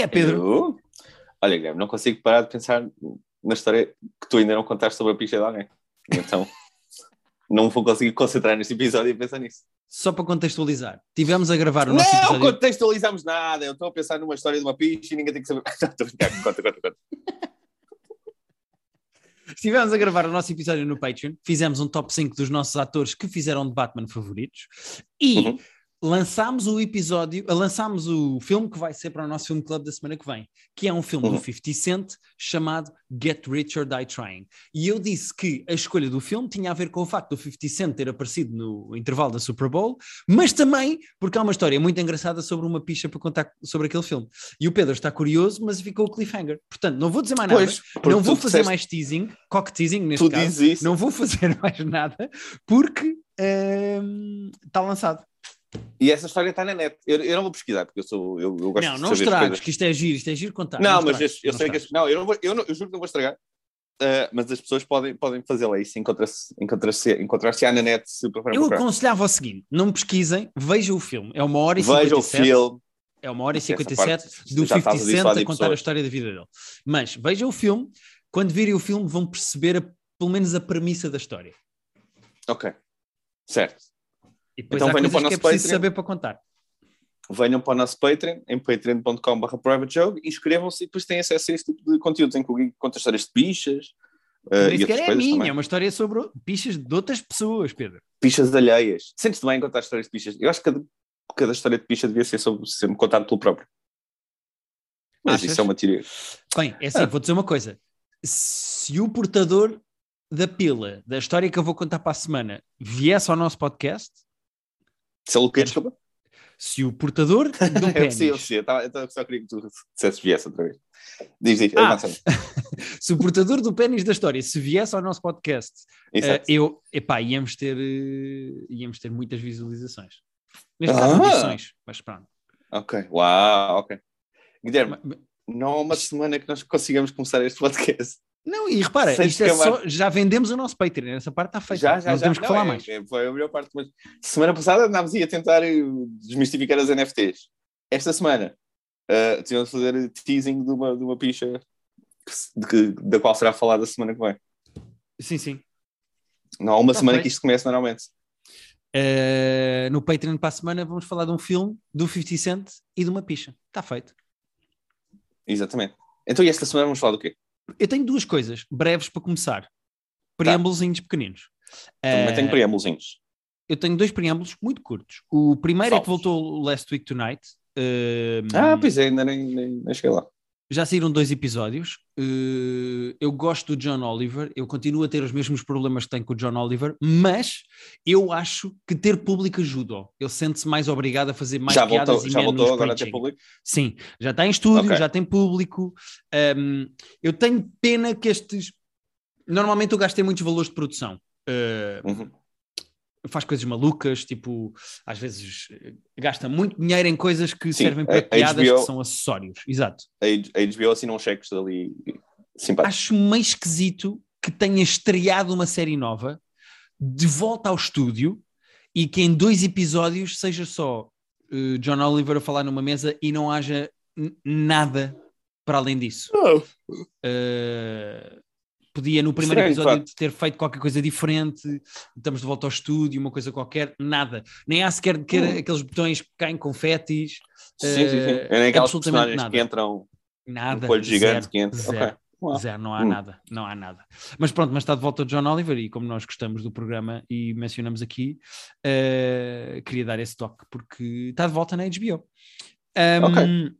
que é, Pedro? Eu... Olha, Guilherme, não consigo parar de pensar na história que tu ainda não contaste sobre a picha de alguém. Então, não vou conseguir concentrar neste episódio e pensar nisso. Só para contextualizar, tivemos a gravar o nosso não episódio. contextualizamos nada. Eu estou a pensar numa história de uma picha e ninguém tem que saber. Estou a brincar. Conta, conta, conta. Estivemos a gravar o nosso episódio no Patreon, fizemos um top 5 dos nossos atores que fizeram de Batman favoritos e Uhum. Lançámos o episódio, uh, lançámos o filme que vai ser para o nosso filme club da semana que vem, que é um filme Uhum. do 50 Cent chamado Get Rich or Die Trying. E eu disse que a escolha do filme tinha a ver com o facto do 50 Cent ter aparecido no intervalo da Super Bowl, mas também porque há uma história muito engraçada sobre uma picha para contar sobre aquele filme. E o Pedro está curioso, mas ficou o cliffhanger. Portanto, não vou dizer mais nada. Pois, Não vou fazer disseste- mais teasing, cock teasing neste caso. Não vou fazer mais nada porque ehm, está lançado. E essa história está na net. Eu, eu não vou pesquisar, porque eu sou. Eu, eu gosto não, de não estragues, que isto é giro, isto é giro contar. Não, mas estragues, eu, eu não sei que. estragues. Não, eu, não vou, eu, não- eu juro que não vou estragar. Uh, mas as pessoas podem, podem fazê-la isso, encontrar-se encontrar-se encontrar na net se preferem Eu procurar. aconselhava o seguinte: não pesquisem, vejam o filme. É uma hora e Veja o 57. filme. É uma hora e Essa 57 parte do já 50 estás a Cent dissuadir a contar a pessoas. história da vida dele. Mas vejam o filme, quando virem o filme vão perceber a- pelo menos a premissa da história. Ok. Certo. E depois Então há venham coisas para o que é nosso preciso Patreon. saber para contar. Venham para o nosso Patreon, em patreon.com.br privatejoke, inscrevam-se e depois têm acesso a este tipo de conteúdos em que o Gui conta histórias de pichas. Uh, e sequer outras é a minha, também. é uma história sobre pichas de outras pessoas, Pedro. Pichas alheias. Sentes-te bem em contar histórias de pichas? Eu acho que cada, cada história de picha devia ser sobre ser contada pelo próprio. Mas Achas? isso é uma teoria. Bem, é assim, Ah. vou dizer uma coisa. Se o portador da pila da história que eu vou contar para a semana viesse ao nosso podcast, Se é o quê? Desculpa. se o portador de um pênis, eu sei. Eu só queria que tu dissesses viesse outra vez. Diz, diz. Ah. avança. se o portador do pênis da história se viesse ao nosso podcast, eh, eu, epá, íamos ter, eh, íamos ter muitas visualizações. Neste caso, Ah. audições, mas pronto. Ok. Uau, ok. Guilherme, Ma- ma- não há uma semana que nós consigamos começar este podcast. Não, e repara, isto é só, já vendemos o nosso Patreon, essa parte está feita. Já, já, não já. temos que Não, falar é- mais. é- foi a melhor parte. Mas semana passada andámos aí a tentar eh, desmistificar as NFTs. Esta semana uh, tivemos a fazer teasing de uma, de uma picha que de que- da qual será falada a semana que vem. Sim, sim. Não há uma Tá semana feito. que isto começa normalmente. Eh, no Patreon para a semana vamos falar de um filme, do 50 Cent e de uma picha. Está feito. Exatamente. Então, e esta semana vamos falar do quê? Eu tenho duas coisas breves para começar. Preâmbulozinhos pequeninos. Também Eh, tenho preâmbulozinhos. eu tenho dois preâmbulos muito curtos. O primeiro é que voltou Last Week Tonight. Eh, Ah, pois é, ainda nem, nem, nem cheguei lá. Já saíram dois episódios. Eh, eu gosto do John Oliver. Eu continuo a ter os mesmos problemas que tenho com o John Oliver, mas eu acho que ter público ajuda. Ele sente-se mais obrigado a fazer mais já piadas voltou, e já menos voltou agora a ter preaching. público? Sim, já está em estúdio, Ok. já tem público. Um, eu tenho pena que estes. Normalmente eu gastei muitos valores de produção. Uh, Uhum. Faz coisas malucas, tipo, às vezes eh, gasta muito dinheiro em coisas que Sim, servem para a- a piadas HBO que são acessórios. Exato. A HBO assinou uns cheques ali simpáticos. Acho meio esquisito que tenha estreado uma série nova de volta ao estúdio e que em dois episódios seja só eh, John Oliver a falar numa mesa e não haja nada para além disso. Uh, podia no primeiro Estranho, episódio facto. ter feito qualquer coisa diferente, estamos de volta ao estúdio, uma coisa qualquer, nada. Nem há sequer que- Hum. aqueles botões que caem confetes, Sim, sim, sim. eh, É nem aquelas absolutamente personagens nada. que entram nada. um gigante zero, que entra. Zero, Ok. Uau. zero, não há Hum. nada, não há nada. Mas pronto, mas está de volta o John Oliver e como nós gostamos do programa e mencionamos aqui, eh, queria dar esse toque porque está de volta na HBO. Um.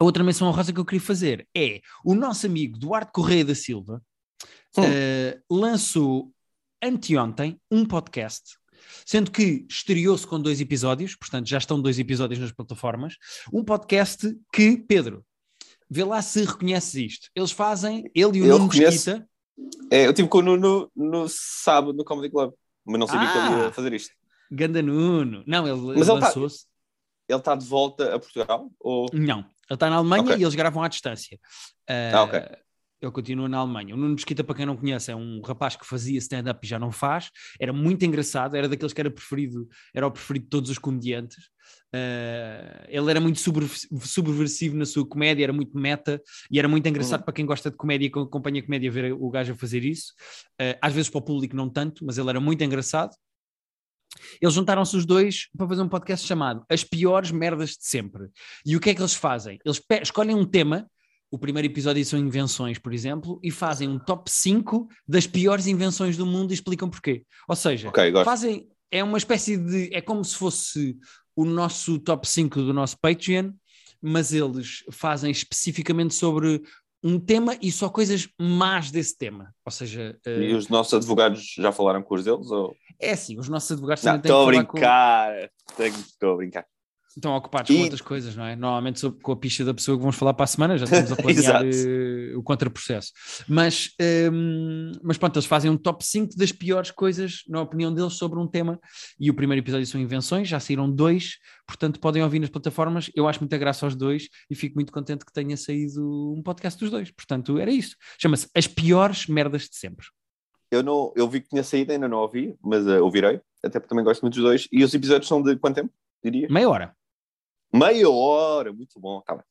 A outra menção honrosa que eu queria fazer é o nosso amigo Duarte Correia da Silva Hum. eh, lançou anteontem um podcast, sendo que estreou-se com dois episódios, portanto já estão dois episódios nas plataformas, um podcast que, Pedro, vê lá se reconheces isto. Eles fazem, ele e o Eu Nuno. Mesquita, É, eu tive com o Nuno no sábado no Comedy Club, mas não sabia que ele Ah. ia fazer isto. Ganda Nuno. Não, ele, ele tá- lançou-se. Ele está de volta a Portugal? Ou... Não, ele está na Alemanha Ok. e eles gravam à distância. Ah, ok. Ele continua na Alemanha. O Nuno Mesquita, para quem não conhece, é um rapaz que fazia stand-up e já não faz. Era muito engraçado, era daqueles que era preferido, era o preferido de todos os comediantes. Uh, ele era muito subversivo na sua comédia, era muito meta e era muito engraçado uhum. para quem gosta de comédia e acompanha a comédia ver o gajo a fazer isso. Uh, às vezes para o público não tanto, mas ele era muito engraçado. Eles juntaram-se os dois para fazer um podcast chamado As Piores Merdas de Sempre. E o que é que eles fazem? Eles escolhem um tema, o primeiro episódio são invenções, por exemplo, e fazem um top 5 das piores invenções do mundo e explicam porquê. Ou seja, okay, fazem. É uma espécie de. É como se fosse o nosso top 5 do nosso Patreon, mas eles fazem especificamente sobre um tema e só coisas más desse tema. Ou seja. Uh... E os nossos advogados já falaram com os deles? Ou... É sim, os nossos advogados também têm que falar brincar. com... Estou a brincar estão ocupados e... com outras coisas, não é? Normalmente com a picha da pessoa que vamos falar para a semana, já estamos a planear uh, o contraprocesso. Mas, um, mas pronto, eles fazem um top 5 das piores coisas, na opinião deles, sobre um tema. E o primeiro episódio são invenções, já saíram dois, portanto podem ouvir nas plataformas. Eu acho muita graça aos dois e fico muito contente que tenha saído um podcast dos dois. Portanto, era isso. Chama-se As Piores Merdas de Sempre. Eu, não, eu vi que tinha saído, ainda não ouvi, mas uh, ouvirei, até porque também gosto muito dos dois. E os episódios são de quanto tempo, diria? Meia hora. Meia hora, muito bom. Tá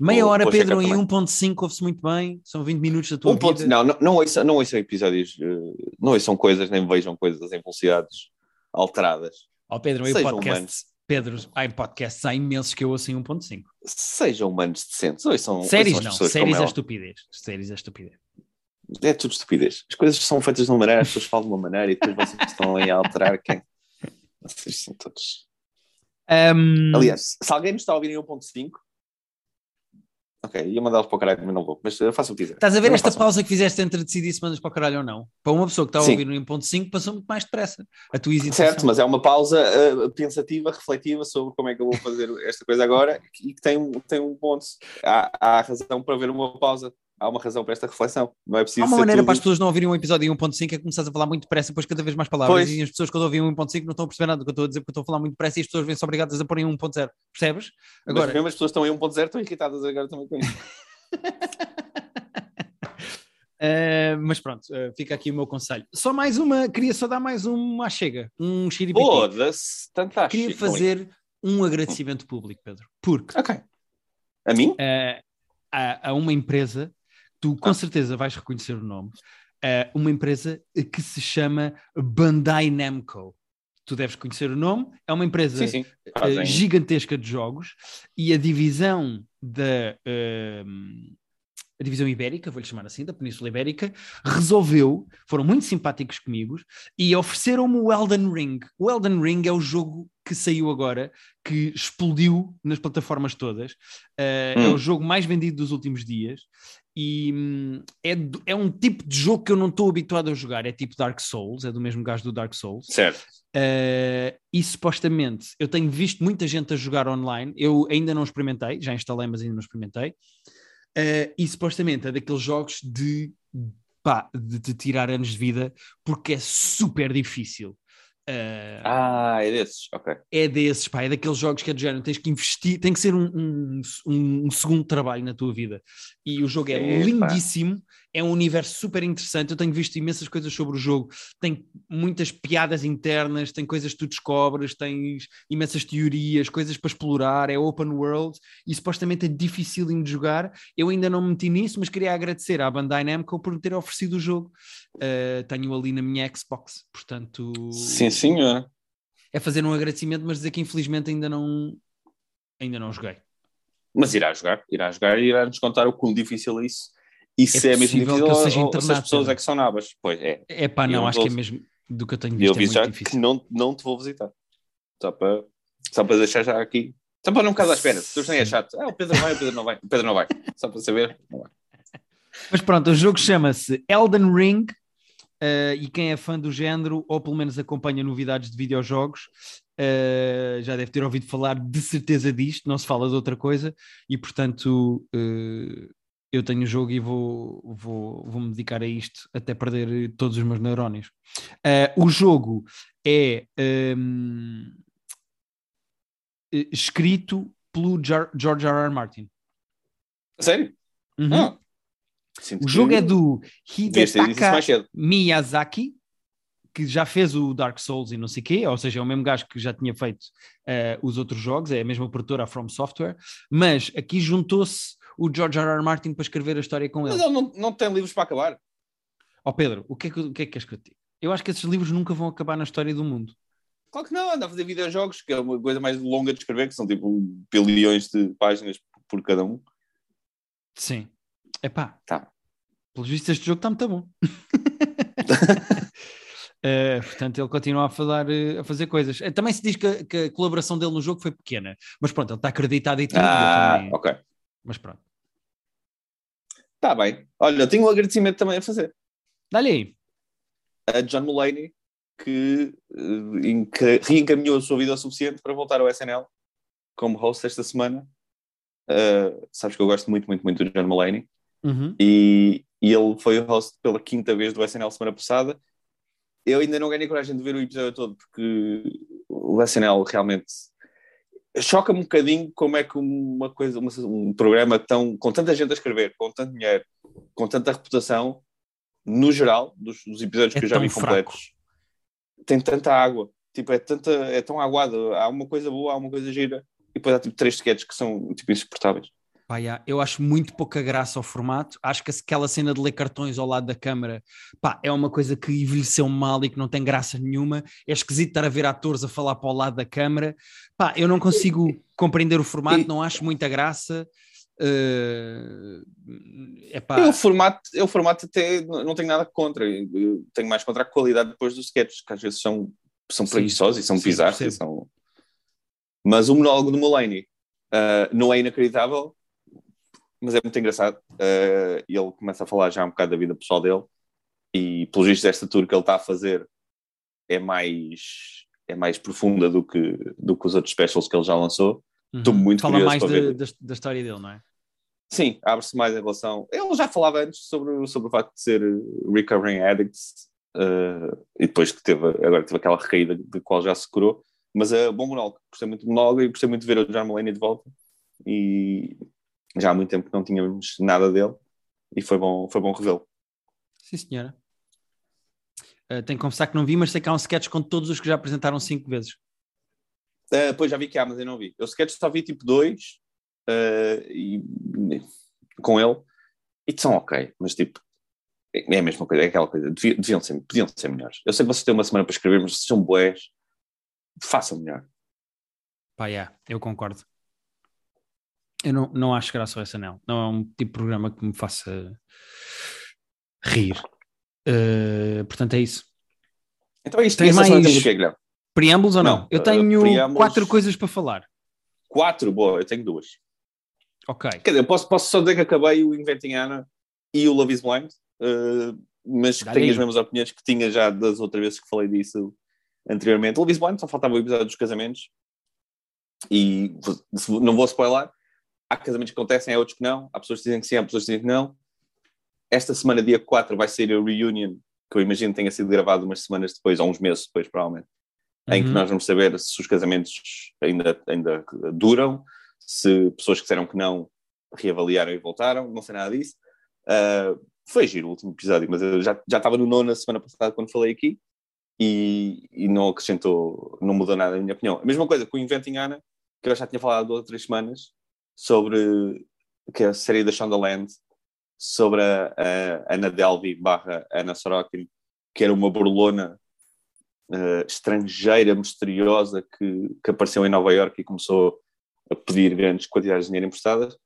Meia hora, Pedro, em 1.5 ouve-se muito bem, são 20 minutos da tua vida. Não, não, não, ouçam, não ouçam episódios, eh, não ouçam coisas, nem vejam coisas em velocidades alteradas. Ó oh, Pedro, em podcast, Pedro, há em podcasts há imensos que eu ouço em 1.5. Sejam humanos decentes, ouçam, Séries ouçam não, séries é estupidez. Séries é estupidez. É tudo estupidez. As coisas são feitas de uma maneira, as pessoas falam de uma maneira e depois vocês estão aí a alterar quem. Vocês são todos um... Aliás, se alguém nos está a ouvir em 1.5, ok, ia mandá-los para o caralho, mas não vou, mas uh, faça o que quiser. Estás a ver esta pausa que fizeste entre decidir se mandas para o caralho ou não? Para uma pessoa que está a ouvir no 1.5 passou muito mais depressa a tua hesitação. Certo, mas é uma pausa uh, pensativa, refletiva sobre como é que eu vou fazer esta coisa agora e que tem, tem um ponto. Há, há razão para haver uma pausa há uma razão para esta reflexão. Não é preciso. Há uma maneira tudo... para as pessoas não ouvirem um episódio em 1.5 é começar a falar muito depressa, depois cada vez mais palavras. Pois. E as pessoas quando ouvem 1.5 não estão a perceber nada do que eu estou a dizer, porque eu estou a falar muito depressa e as pessoas vêm-se obrigadas a pôr em 1.0. Percebes? Agora... Mas mesmo as pessoas estão em 1.0 estão irritadas agora também com isso. Uh, mas pronto, uh, fica aqui o meu conselho. Só mais uma, queria só dar mais uma chega, um xiripiti. Foda-se, fantástico. Queria fazer um agradecimento público, Pedro, porque... Ok. A mim? Uh, a, a, uma empresa tu com ah. certeza vais reconhecer o nome, uh, uma empresa que se chama Bandai Namco. Tu deves conhecer o nome, é uma empresa sim, sim. Uh, gigantesca de jogos e a divisão da uh, a divisão ibérica, vou-lhe chamar assim, da Península Ibérica, resolveu, foram muito simpáticos comigo e ofereceram-me o Elden Ring. O Elden Ring é o jogo que saiu agora, que explodiu nas plataformas todas. Uh, hum. É o jogo mais vendido dos últimos dias e hum, é, é um tipo de jogo que eu não estou habituado a jogar. É tipo Dark Souls, é do mesmo gajo do Dark Souls. Certo. Uh, e supostamente eu tenho visto muita gente a jogar online. Eu ainda não experimentei, já instalei, mas ainda não experimentei. Uh, e supostamente é daqueles jogos de, pá, de, de tirar anos de vida porque é super difícil. Uh, ah, é desses, ok. É desses, pá, é daqueles jogos que é do género, tens que investir, tem que ser um, um, um, segundo trabalho na tua vida. E o jogo é, é lindíssimo, é um universo super interessante. Eu tenho visto imensas coisas sobre o jogo, tem muitas piadas internas, tem coisas que tu descobres, tens imensas teorias, coisas para explorar, é open world e supostamente é difícil de jogar. Eu ainda não me meti nisso, mas queria agradecer à Bandai Namco por ter oferecido o jogo. Uh, tenho ali na minha Xbox, portanto. Sim, senhor. É fazer um agradecimento, mas dizer que infelizmente ainda não, ainda não joguei. Mas irá jogar, irá jogar e irá nos contar o quão difícil é isso isso é, é mesmo difícil que seja ou, ou se as pessoas é que são nabas? Pois é. É pá, não, acho que é mesmo do que eu tenho visto. Eu vi é já difícil. que não, não te vou visitar. Só para, só para deixar já aqui. Só para não ficar à espera. Tu nem é chato. Ah, o Pedro vai, o Pedro não vai. O Pedro não vai. Só para saber, não vai. Mas pronto, o jogo chama-se Elden Ring. Uh, e quem é fã do género, ou pelo menos acompanha novidades de videojogos, uh, já deve ter ouvido falar de certeza disto, não se fala de outra coisa, e portanto uh, eu tenho o jogo e vou, vou, vou me dedicar a isto até perder todos os meus neurónios. Uh, o jogo é um, escrito pelo George R. R. Martin. Sério? Uhum. Ah. O jogo é do Hidetaka. Miyazaki, que já fez o Dark Souls e não sei o quê, ou seja, é o mesmo gajo que já tinha feito eh, os outros jogos, é a mesma produtora, a From Software, mas aqui juntou-se o George R. R. Martin para escrever a história com Mas ele. ele não, não tem livros para acabar. Ó Pedro, o que, é que, o que é que queres que eu te diga? Eu acho que esses livros nunca vão acabar na história do mundo. Claro que não, anda a fazer videojogos, que é uma coisa mais longa de escrever, que são tipo bilhões de páginas por cada um. Sim. Epá, Tá. pelos vistos este jogo está muito bom. Eh, portanto, ele continua a, falar, eh, a fazer coisas. Eh, Também se diz que, a- que a colaboração dele no jogo foi pequena, mas pronto, ele está acreditado e tudo. Ah, ok. Mas pronto. Está bem. Olha, eu tenho um agradecimento também a fazer. Dá-lhe aí. A John Mulaney, que eh, enca- reencaminhou a sua vida o suficiente para voltar ao SNL como host esta semana. Uh, sabes que eu gosto muito, muito, muito do John Mulaney. Uhum. E, e ele foi o host pela quinta vez do SNL semana passada. Eu ainda não ganhei coragem de ver o episódio todo porque o SNL realmente choca-me um bocadinho como é que uma coisa, uma- um programa tão, com tanta gente a escrever, com tanto dinheiro, com tanta reputação, no geral, dos, dos episódios É que eu já vi fraco. completos, tem tanta água. Tipo, é, tanta, é tão aguado. Há uma coisa boa, há uma coisa gira, e depois há tipo três sketches que são tipo insuportáveis. Pá, já, eu acho muito pouca graça ao formato. Acho que aquela cena de ler cartões ao lado da câmara pá, é uma coisa que envelheceu mal e que não tem graça nenhuma. É esquisito estar a ver atores a falar para o lado da câmara. Pá, eu não consigo compreender o formato, não acho muita graça. Uh, epá, o formato, eu o formato até não tenho nada contra. Eu tenho mais contra a qualidade depois dos sketches, que às vezes são, são Sim. preguiçosos e são Sim, bizarros. e são... Mas o monólogo do Mulaney ah, não é inacreditável, mas é muito engraçado. E ele começa a falar já um bocado da vida pessoal dele e, pelos vistos, esta tour que ele está a fazer é mais, é mais profunda do que, do que os outros specials que ele já lançou. uhum. estou muito Fala curioso mais de- da, da história dele, não é? Sim, abre-se mais em relação. Ele já falava antes sobre, sobre o facto de ser uh, recovering addict uh, e depois que teve, agora teve aquela recaída de qual já se curou. Mas é bom monólogo, gostei muito do monólogo e gostei muito de ver o John Mulaney de volta. E já há muito tempo que não tínhamos nada dele e foi bom, foi bom revê-lo. Sim, senhora. Uh, tenho que confessar que não vi, mas sei que há um sketch com todos os que já apresentaram cinco vezes. Uh, depois já vi que há, mas eu não vi. Eu sequer só vi tipo dois uh, e, com ele e são ok, mas tipo é a mesma coisa, é aquela coisa, deviam, deviam ser, podiam ser melhores. Eu sei que vocês têm uma semana para escrever, mas vocês são boés, façam melhor. Pá, yeah, eu concordo. Eu não, não acho graça ao SNL. Não é um tipo de programa que me faça rir. Uh, portanto, é isso. Então é isto, Tens semana mais- temos quê, Guilherme? Preâmbulos ou não? Não, eu uh, tenho preâmbulos- quatro coisas para falar. Quatro, boa, eu tenho duas. Ok. Quer dizer, eu posso, posso só dizer que acabei o Inventing Anna e o Love is Blind, uh, mas que tenho as mesmas opiniões que tinha já das outras vezes que falei disso anteriormente. Love is Blind, só faltava o episódio dos casamentos e não vou spoiler. Há casamentos que acontecem, há outros que não. Há pessoas que dizem que sim, há pessoas que dizem que não. Esta semana, dia 4, vai ser a reunion, que eu imagino tenha sido gravado umas semanas depois, ou uns meses depois, provavelmente em que Uhum. nós vamos saber se os casamentos ainda, ainda duram, se pessoas que disseram que não reavaliaram e voltaram, não sei nada disso. Ah, foi giro o último episódio, mas eu já, já estava no nono na semana passada quando falei aqui e, e não acrescentou, não mudou nada na minha opinião. A mesma coisa com o Inventing Anna, que eu já tinha falado há duas ou três semanas, sobre que é a série da Shondaland, sobre a, a Ana Delvey barra Ana Sorokin, que era uma burlona eh, estrangeira misteriosa que, que apareceu em Nova York e começou a pedir grandes quantidades de dinheiro emprestadas.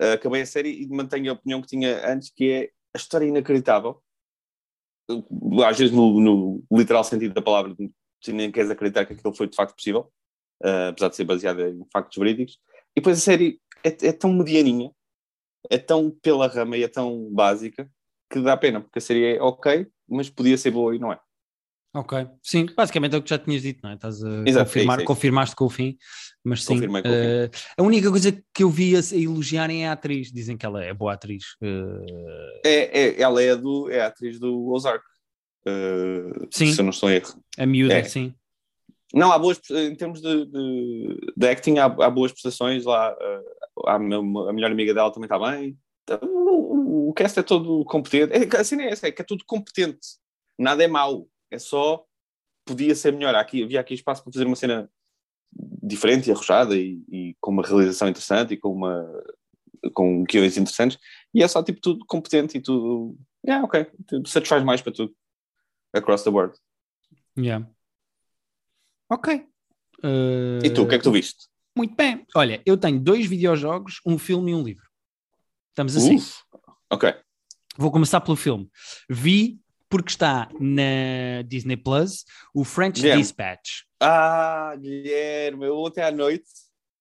Eh, acabei a série e mantenho a opinião que tinha antes, que é a história inacreditável. Às vezes, no, no literal sentido da palavra, nem queres acreditar que aquilo foi de facto possível, eh, apesar de ser baseada em factos verídicos. E depois a série é, é tão medianinha, é tão pela rama e é tão básica que dá pena, porque a série é ok, mas podia ser boa e não é. Ok. Sim, basicamente é o que já tinhas dito, não é? Estás a Exato, confirmar, é isso, é isso. confirmaste com o fim, mas sim. Confirmei com o fim. eh, a única coisa que eu vi a, a elogiarem é a atriz. Dizem que ela é boa atriz. eh, É, é, ela é a, do, é a atriz do Ozark. Uh, Sim. Se eu não estou em erro. a miúda, É. sim. Não, há boas, em termos de, de, de acting, há, há boas prestações lá. a, meu- a melhor amiga dela também está bem. o, o cast é todo competente. É, a cena é essa, é que é tudo competente. Nada é mau. É só podia ser melhor. Aqui, havia aqui espaço para fazer uma cena diferente e arrojada e, e com uma realização interessante e com uma com guiões interessantes e é só tipo tudo competente e tudo yeah, ok, satisfaz mais para tudo across the board yeah. Ok uh... e tu, o que é que tu viste? muito bem, olha, eu tenho dois videojogos um filme e um livro estamos assim Uf, ok vou começar pelo filme vi porque está na Disney Plus o French Guilherme. Dispatch ah, Guilherme, eu ontem à noite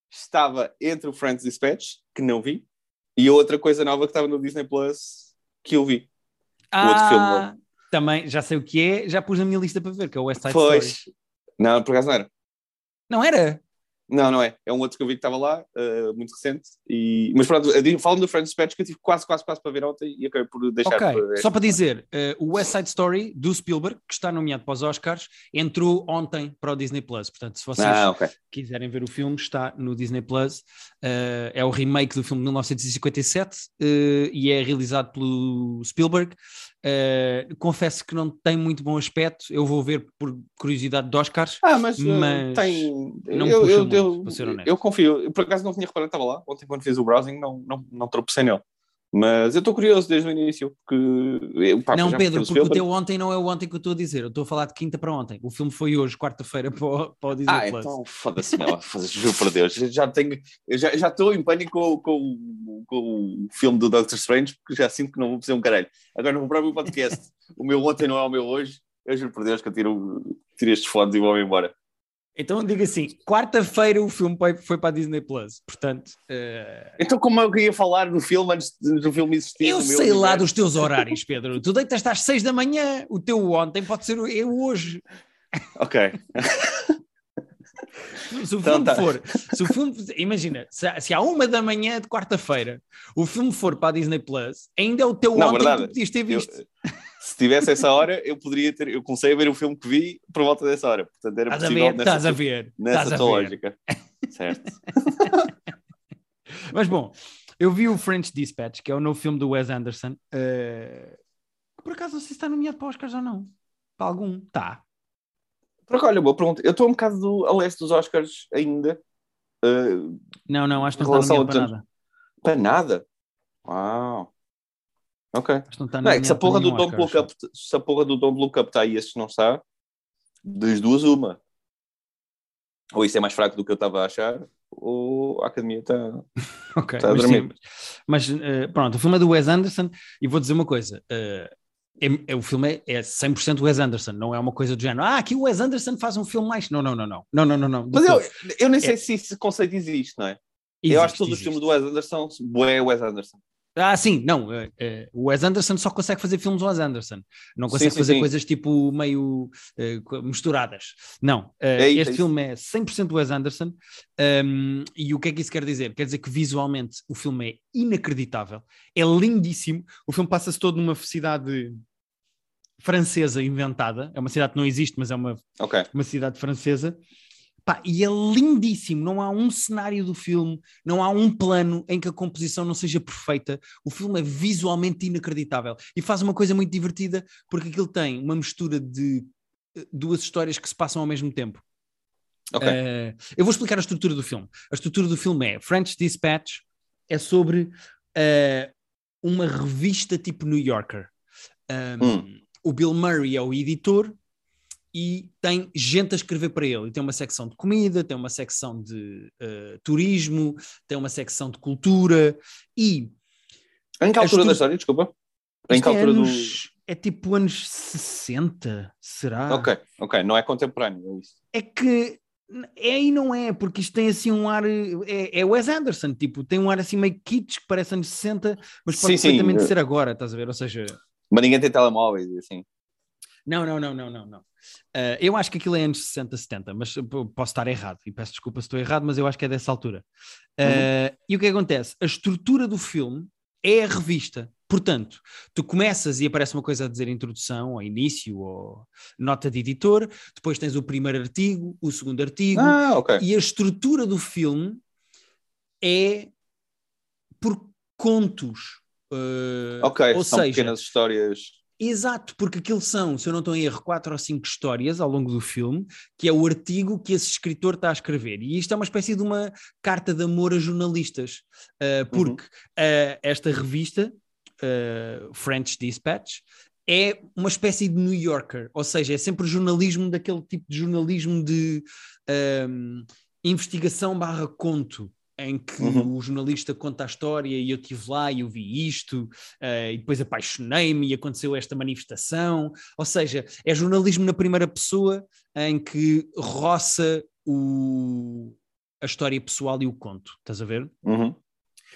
estava entre o French Dispatch, que não vi, e outra coisa nova que estava no Disney Plus que eu vi. Ah, o outro filme novo. Também, já sei o que é, já pus na minha lista para ver, que é o West Side pois. Story. Não, por acaso não era. Não era? Não, não é. É um outro que eu vi que estava lá, uh, muito recente. E... Mas pronto, falando do Friends Dispatch, que eu tive quase, quase, quase para ver ontem e acabei por deixar. Ok, para só para dizer, uh, o West Side Story do Spielberg, que está nomeado para os Oscars, entrou ontem para o Disney Plus. Portanto, se vocês ah, okay. quiserem ver o filme, está no Disney Plus. Uh, é o remake do filme de 1957 e é realizado pelo Spielberg. Uh, confesso que não tem muito bom aspecto. Eu vou ver por curiosidade de Oscars. Ah, mas, uh, mas tem. Não eu, eu, muito, eu, eu, confio. por acaso não tinha reparado estava lá. Ontem, quando fiz o browsing, não, não, não tropecei nele. Mas eu estou curioso desde o início, porque... Pá, não, Pedro, porque o teu ontem não é o ontem que eu estou a dizer, eu estou a falar de quinta para ontem. O filme foi hoje, quarta-feira, para, o, para o Disney ah, Plus. então foda-se, não, juro por Deus. Já tenho, já, já estou em pânico com, com, com, o filme do Doctor Strange, porque já sinto que não vou fazer um caralho. Agora no próprio podcast, o meu ontem não é o meu hoje, eu juro por Deus que eu tiro, tiro estes fones e vou-me embora. Então diga assim, quarta-feira o filme foi para a Disney Plus, portanto... Uh... Então como eu queria falar do filme antes do filme existir? Eu sei lá universo? dos teus horários, Pedro. tu deitas às seis da manhã, o teu ontem pode ser eu hoje. Ok. se o então, filme tá. for, se o filme, imagina, se, se há uma da manhã de quarta-feira o filme for para a Disney Plus, ainda é o teu Não, ontem verdade, que tu podias ter visto. Eu, se tivesse essa hora, eu poderia ter. Eu comecei a ver o filme que vi por volta dessa hora. Portanto, era estás possível a ver, nessa, estás a ver. Nessa tua lógica. certo. Mas bom, eu vi o French Dispatch, que é o novo filme do Wes Anderson. Uh, por acaso não sei se está nomeado para Oscars ou não. Para algum. Tá. Porque, olha, boa pergunta. Eu estou um bocado do, a leste dos Oscars ainda. Uh, não, não, acho que não está nomeado para nada. Para nada? Uau. Ok. Não, não é que se a porra do Don't Look Up, se a porra do Don't Look Up está aí, este não está, das duas, uma. Ou isso é mais fraco do que eu estava a achar, ou a academia está okay, tá a dormir. Mas, sim, mas uh, pronto, o filme é do Wes Anderson e vou dizer uma coisa. Uh, é, é, o filme é, é 100% Wes Anderson, não é uma coisa do género. Ah, aqui o Wes Anderson faz um filme mais. Não, não, não, não. Não, não, não, não. Mas eu, eu nem sei é, se esse conceito existe, não é? Existe, eu acho que todos os filmes do Wes Anderson, é Wes Anderson. Ah, sim, não. Uh, uh, o Wes Anderson só consegue fazer filmes Wes Anderson. Não consegue sim, sim, fazer sim. coisas tipo meio uh, misturadas. Não. É este é filme é 100% Wes Anderson. Um, ehm, e o que é que isso quer dizer? Quer dizer que visualmente o filme é inacreditável. É lindíssimo. O filme passa-se todo numa cidade francesa inventada. É uma cidade que não existe, mas é uma, okay. uma cidade francesa. Pá, e é lindíssimo, não há um cenário do filme, não há um plano em que a composição não seja perfeita. O filme é visualmente inacreditável e faz uma coisa muito divertida porque aquilo tem uma mistura de eh, duas histórias que se passam ao mesmo tempo. Okay. Uh, eu vou explicar a estrutura do filme. A estrutura do filme é French Dispatch é sobre uh, uma revista tipo New Yorker. Um, hum. O Bill Murray é o editor e tem gente a escrever para ele. E tem uma secção de comida, tem uma secção de uh, turismo, tem uma secção de cultura e. Em que altura da história, desculpa? Em que é altura anos, do. É tipo anos 60, será? Ok, ok, não é contemporâneo, é isso. É que é e não é, porque isto tem assim um ar. É, é Wes Anderson, tipo, tem um ar assim meio kitsch que parece anos 60, mas pode sim, perfeitamente sim. ser agora, estás a ver? Ou seja. Mas ninguém tem telemóveis assim. Não, não, não, não, não, não. Uh, eu acho que aquilo é anos 60, 70, mas posso estar errado e peço desculpa se estou errado, mas eu acho que é dessa altura. Uh, uhum. E o que acontece? A estrutura do filme é a revista. Portanto, tu começas e aparece uma coisa a dizer introdução, ou início, ou nota de editor, depois tens o primeiro artigo, o segundo artigo, ah, okay. e a estrutura do filme é por contos Uh, Ok, ou são seja, pequenas histórias. Exato, porque aquilo são, se eu não estou em erro, quatro ou cinco histórias ao longo do filme, que é o artigo que esse escritor está a escrever. E isto é uma espécie de uma carta de amor a jornalistas, uh, porque uh, esta revista, uh, French Dispatch, é uma espécie de New Yorker, ou seja, é sempre jornalismo daquele tipo de jornalismo de um, investigação barra conto em que Uhum. o jornalista conta a história e eu estive lá e eu vi isto, eh, e depois apaixonei-me e aconteceu esta manifestação. Ou seja, é jornalismo na primeira pessoa em que roça o, a história pessoal e o conto. Estás a ver? Uhum.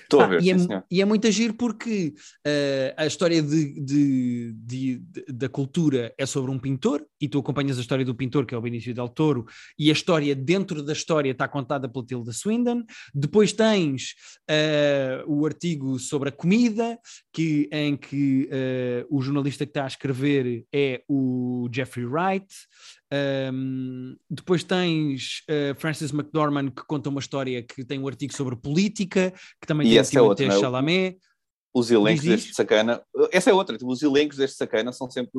Estou a Pá, ver, e, é, senhor. e é muito agir porque eh, a história de, de- de- da cultura é sobre um pintor e tu acompanhas a história do pintor, que é o Benício Del Toro, e a história dentro da história está contada pela Tilda Swinton. Depois tens eh, o artigo sobre a comida, que, em que eh, o jornalista que está a escrever é o Jeffrey Wright. Um, depois tens uh, Francis McDormand que conta uma história que tem um artigo sobre política, que também E tem o essa é outra, Timothée não é? Chalamet. Os elencos Diz deste sacana. Essa é outra, tipo, os elencos deste sacana são sempre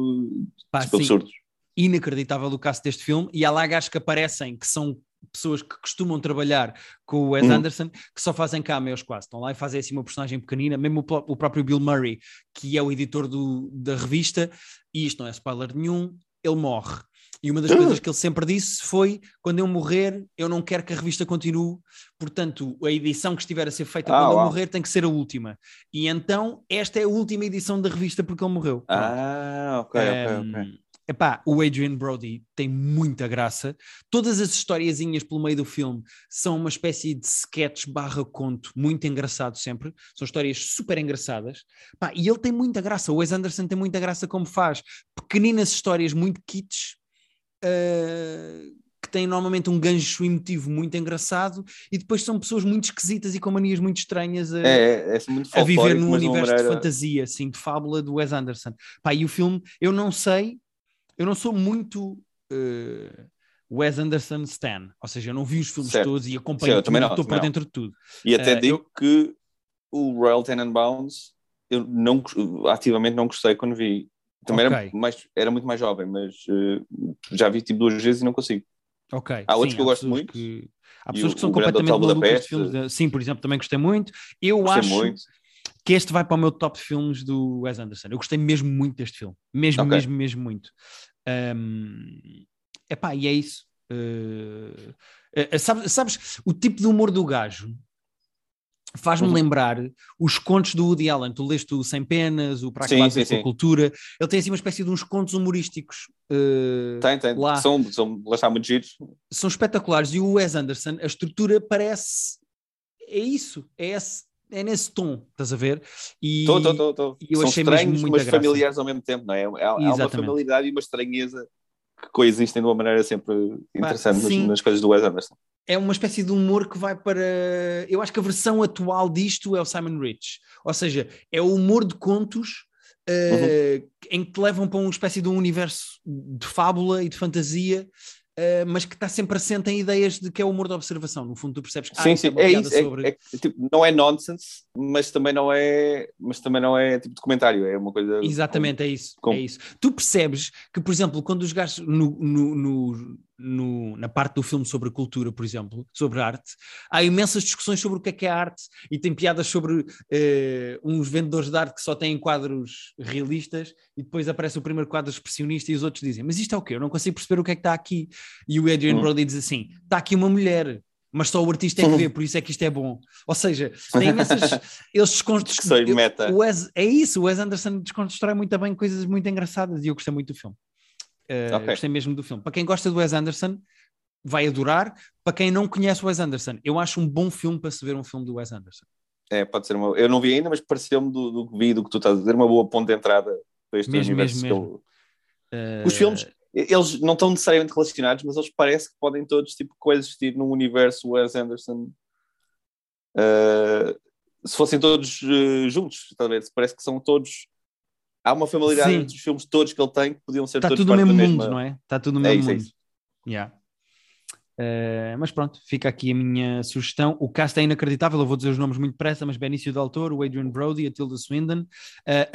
Pá, tipo, absurdos. inacreditável o caso deste filme. E há lá gajos que aparecem que são pessoas que costumam trabalhar com o Wes Uhum. Anderson, que só fazem cameos quase. Estão lá e fazem assim uma personagem pequenina, mesmo o, o próprio Bill Murray, que é o editor do- da revista, e isto não é spoiler nenhum, ele morre. E uma das Ah. coisas que ele sempre disse foi: quando eu morrer, eu não quero que a revista continue, portanto, a edição que estiver a ser feita Ah, quando eu uau. morrer tem que ser a última. E então, esta é a última edição da revista porque ele morreu. Ah, ok, ok, Um, ok. Epá, o Adrian Brody tem muita graça. Todas as historiazinhas pelo meio do filme são uma espécie de sketch barra conto, muito engraçado sempre. São histórias super engraçadas. Pá, e ele tem muita graça. O Wes Anderson tem muita graça como faz. Pequeninas histórias muito kits, uh, que têm normalmente um gancho emotivo muito engraçado e depois são pessoas muito esquisitas e com manias muito estranhas a, É, é, é muito a viver num de universo de maneira- fantasia, assim, de fábula do Wes Anderson. Pá, e o filme, eu não sei, eu não sou muito eh, Wes Anderson Stan, ou seja, eu não vi os filmes Certo. todos e acompanho eu tudo, também não, estou por dentro de tudo. E até Eh, digo que o Royal Tenenbaums eu não, ativamente não gostei quando vi. Também Ok. era, mais, era muito mais jovem, mas eh, já vi tipo duas vezes e não consigo. Ok. Há outros sim, que eu gosto muito. que- há pessoas o- que são completamente malucas de filmes. de- Sim, por exemplo, também gostei muito. Eu Gostei acho muito. Que este vai para o meu top de filmes do Wes Anderson. Eu gostei mesmo muito deste filme. Mesmo, Ok. mesmo, mesmo muito. Um, epá, e é isso. Uh, uh, sabes, sabes, o tipo de humor do gajo faz-me Uhum. lembrar os contos do Woody Allen. Tu leste o Sem Penas, o Para Acabar com a. Cultura. Ele tem assim uma espécie de uns contos humorísticos. uh, Tem, tem. lá. São, são, lá está muito giros. são espetaculares. E o Wes Anderson, a estrutura parece. É isso, é, esse, é nesse tom, estás a ver? E, Tô, tô, tô, tô. e eu São achei estranhos, mas graça. familiares ao mesmo tempo, não é? Há, há uma familiaridade e uma estranheza que coexistem de uma maneira sempre interessante nas, nas coisas do Wes Anderson. é uma espécie de humor que vai para. Eu acho que a versão atual disto é o Simon Rich. Ou seja, é o humor de contos eh, em que te levam para uma espécie de um universo de fábula e de fantasia. Eh, mas que está sempre assente em ideias de que é o humor de observação. No fundo, tu percebes que sim, sim, é isso. É, sobre- é que, tipo, não é nonsense, mas também não é, mas também não é tipo documentário, é uma coisa. Exatamente, é isso, com- é isso. Tu percebes que, por exemplo, quando os gajos no, no- no- no- na parte do filme sobre cultura, por exemplo, sobre arte, há imensas discussões sobre o que é que é arte e tem piadas sobre eh, uns vendedores de arte que só têm quadros realistas e depois aparece o primeiro quadro expressionista e os outros dizem, mas isto é o quê? Eu não consigo perceber o que é que está aqui. E o Adrian Hum. Brody diz assim, está aqui uma mulher, mas só o artista é que vê, por isso é que isto é bom. Ou seja, tem imensas... Eles meta. O Wes, é isso, o Wes Anderson desconstrói muito bem coisas muito engraçadas e eu gostei muito do filme. Uh, Ok. Gostei mesmo do filme. Para quem gosta do Wes Anderson, vai adorar. Para quem não conhece o Wes Anderson, eu acho um bom filme para se ver um filme do Wes Anderson. É, pode ser uma. Eu não vi ainda, mas pareceu-me do, do que vi, do que tu estás a dizer, uma boa ponte de entrada para este Mesmo, universo. mesmo, ele- Uh, Os filmes, eles não estão necessariamente relacionados, mas eles parece que podem todos tipo, coexistir num universo Wes Anderson. Uh, se fossem todos uh, juntos, talvez. Parece que são todos. Há uma familiaridade Sim. entre os filmes todos que ele tem que podiam ser Está todos tudo no mesmo mundo, mesma. não é? Está tudo no É mesmo isso, é mundo. isso. Yeah. Uh, mas pronto, fica aqui a minha sugestão. O cast é inacreditável, eu vou dizer os nomes muito depressa, mas Benício Del Toro, o Adrian Brody, a Tilda Swindon, uh,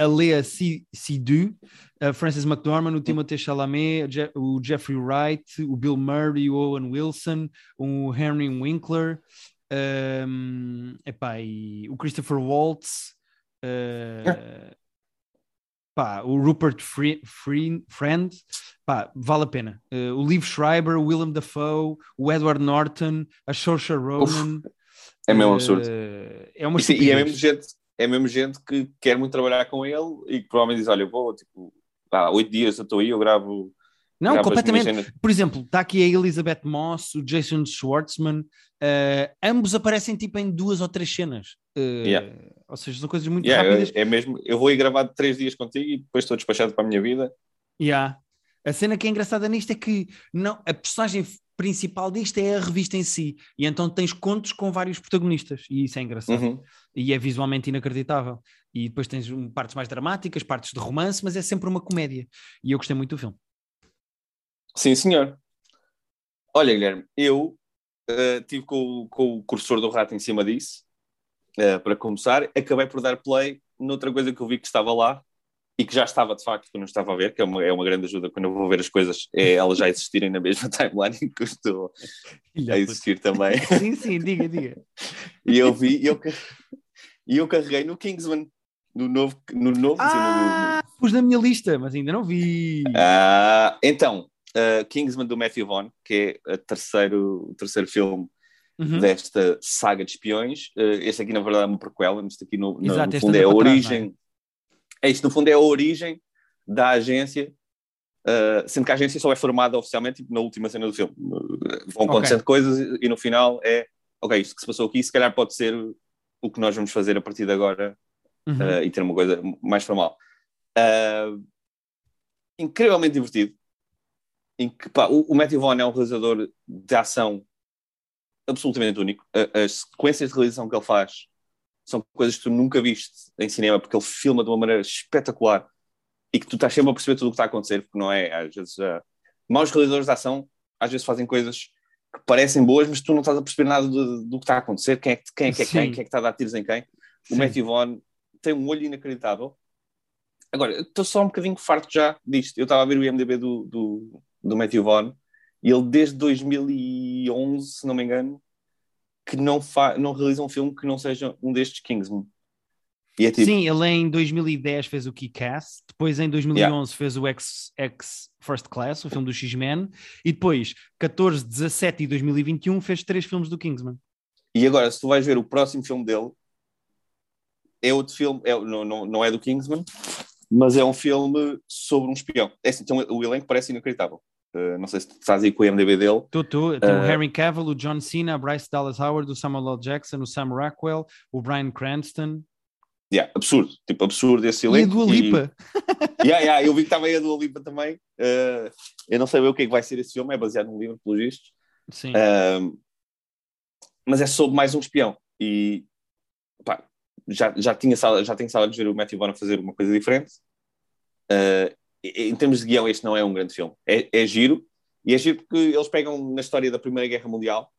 a Lea Seydoux, a Frances McDormand, o Timothée Chalamet, o Jeffrey Wright, o Bill Murray, o Owen Wilson, o Henry Winkler, um, epá, e o Christopher Waltz, uh, pá, o Rupert Free, Free, Friend, pá, vale a pena. Uh, o Liv Schreiber, o Willem Dafoe, o Edward Norton, a Saoirse Ronan. Uf, é mesmo absurdo. Uh, é uma e, e é mesmo gente, é mesmo gente que quer muito trabalhar com ele e que provavelmente diz, olha, eu vou, tipo, há oito dias eu estou aí, eu gravo... Não, completamente. Por exemplo, está aqui a Elizabeth Moss, o Jason Schwartzman, uh, ambos aparecem tipo em duas ou três cenas. Uh, yeah. Ou seja, são coisas muito yeah, rápidas. É, é, mesmo, eu vou ir gravar três dias contigo e depois estou despachado para a minha vida. Yeah. A cena que é engraçada nisto é que não, a personagem principal disto é a revista em si, e então tens contos com vários protagonistas, e isso é engraçado. Uhum. E é visualmente inacreditável. E depois tens partes mais dramáticas, partes de romance, mas é sempre uma comédia. E eu gostei muito do filme. Sim, senhor. Olha, Guilherme, eu uh, tive com, com, o cursor do rato em cima disso, uh, para começar, acabei por dar play noutra coisa que eu vi que estava lá, e que já estava de facto quando eu estava a ver, que é uma, é uma grande ajuda quando eu vou ver as coisas, é elas já existirem na mesma timeline em que eu estou a existir também. Sim, sim, diga, diga. e eu vi, e eu, e eu carreguei no Kingsman, no novo. No novo ah, no, pus na minha lista, mas ainda não vi. Ah, então, uh, Kingsman do Matthew Vaughn, que é o terceiro, o terceiro filme uhum. desta saga de espiões. Uh, este aqui, na verdade, é uma prequela, este aqui no, Exato, no fundo é a origem. É isto, no fundo, é a origem da agência, uh, sendo que a agência só é formada oficialmente tipo, na última cena do filme. Vão acontecendo okay. coisas e, e, no final é, ok, isto que se passou aqui, se calhar pode ser o que nós vamos fazer a partir de agora uhum. uh, e ter uma coisa mais formal. Uh, incrivelmente divertido. Em que, pá, o, o Matthew Vaughn é um realizador de ação absolutamente único. As sequências de realização que ele faz são coisas que tu nunca viste em cinema, porque ele filma de uma maneira espetacular e que tu estás sempre a perceber tudo o que está a acontecer, porque não é, às vezes, uh, maus realizadores de ação às vezes fazem coisas que parecem boas, mas tu não estás a perceber nada do, do que está a acontecer, quem é que, quem é, que é quem, quem é que está a dar tiros em quem. Sim. O Matthew Vaughn tem um olho inacreditável. Agora, estou só um bocadinho farto já disto. Eu estava a ver o IMDB do, do, do Matthew Vaughn e ele desde 2011, se não me engano, que não, não realiza um filme que não seja um destes Kingsman. É tipo... Sim, ele em 2010 fez o Kick-Ass, depois em 2011 yeah. fez o X, X First Class, o filme do X-Men, e depois 14, 17 e 2021 fez três filmes do Kingsman. E agora, se tu vais ver o próximo filme dele, é outro filme, é, não, não, não é do Kingsman, mas é um filme sobre um espião. É assim, então, o elenco parece inacreditável. Uh, não sei se tu estás aí com o IMDB dele. Tu, tu. Tem uh, o Harry Cavill, o John Cena, Bryce Dallas Howard, o Samuel L. Jackson, o Sam Rockwell, o Brian Cranston. Yeah, absurdo, tipo absurdo esse elenco. E a Dua Lipa. E, yeah, yeah, eu vi que estava aí a Dua Lipa também. Uh, eu não sei bem o que é que vai ser esse filme, é baseado num livro, pelo visto. Sim. mas é sobre mais um espião. E pá, já, já, tinha sala, já tenho sala de ver o Matthew Vaughn fazer uma coisa diferente. Uh, em termos de guião, este não é um grande filme. É, é giro, e é giro porque eles pegam na história da Primeira Guerra Mundial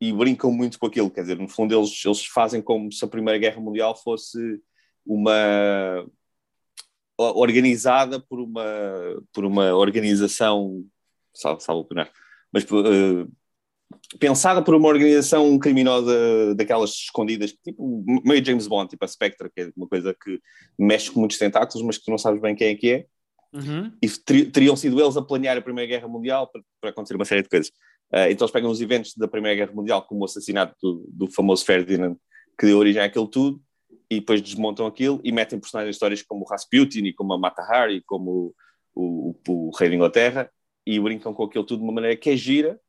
e brincam muito com aquilo. Quer dizer, no fundo, eles, eles fazem como se a Primeira Guerra Mundial fosse uma organizada por uma, por uma organização, salvo, salvo opinar, mas uh, pensada por uma organização criminosa daquelas escondidas, tipo meio James Bond, tipo a Spectre, que é uma coisa que mexe com muitos tentáculos, mas que tu não sabes bem quem é que é. Uhum. E ter, teriam sido eles a planear a Primeira Guerra Mundial para, para acontecer uma série de coisas. Uh, então eles pegam os eventos da Primeira Guerra Mundial, como o assassinato do, do famoso Ferdinand, que deu origem àquilo tudo, e depois desmontam aquilo e metem personagens histórias como o Rasputin e como a Mata Hari, como o, o, o, rei da Inglaterra, e brincam com aquilo tudo de uma maneira que é gira,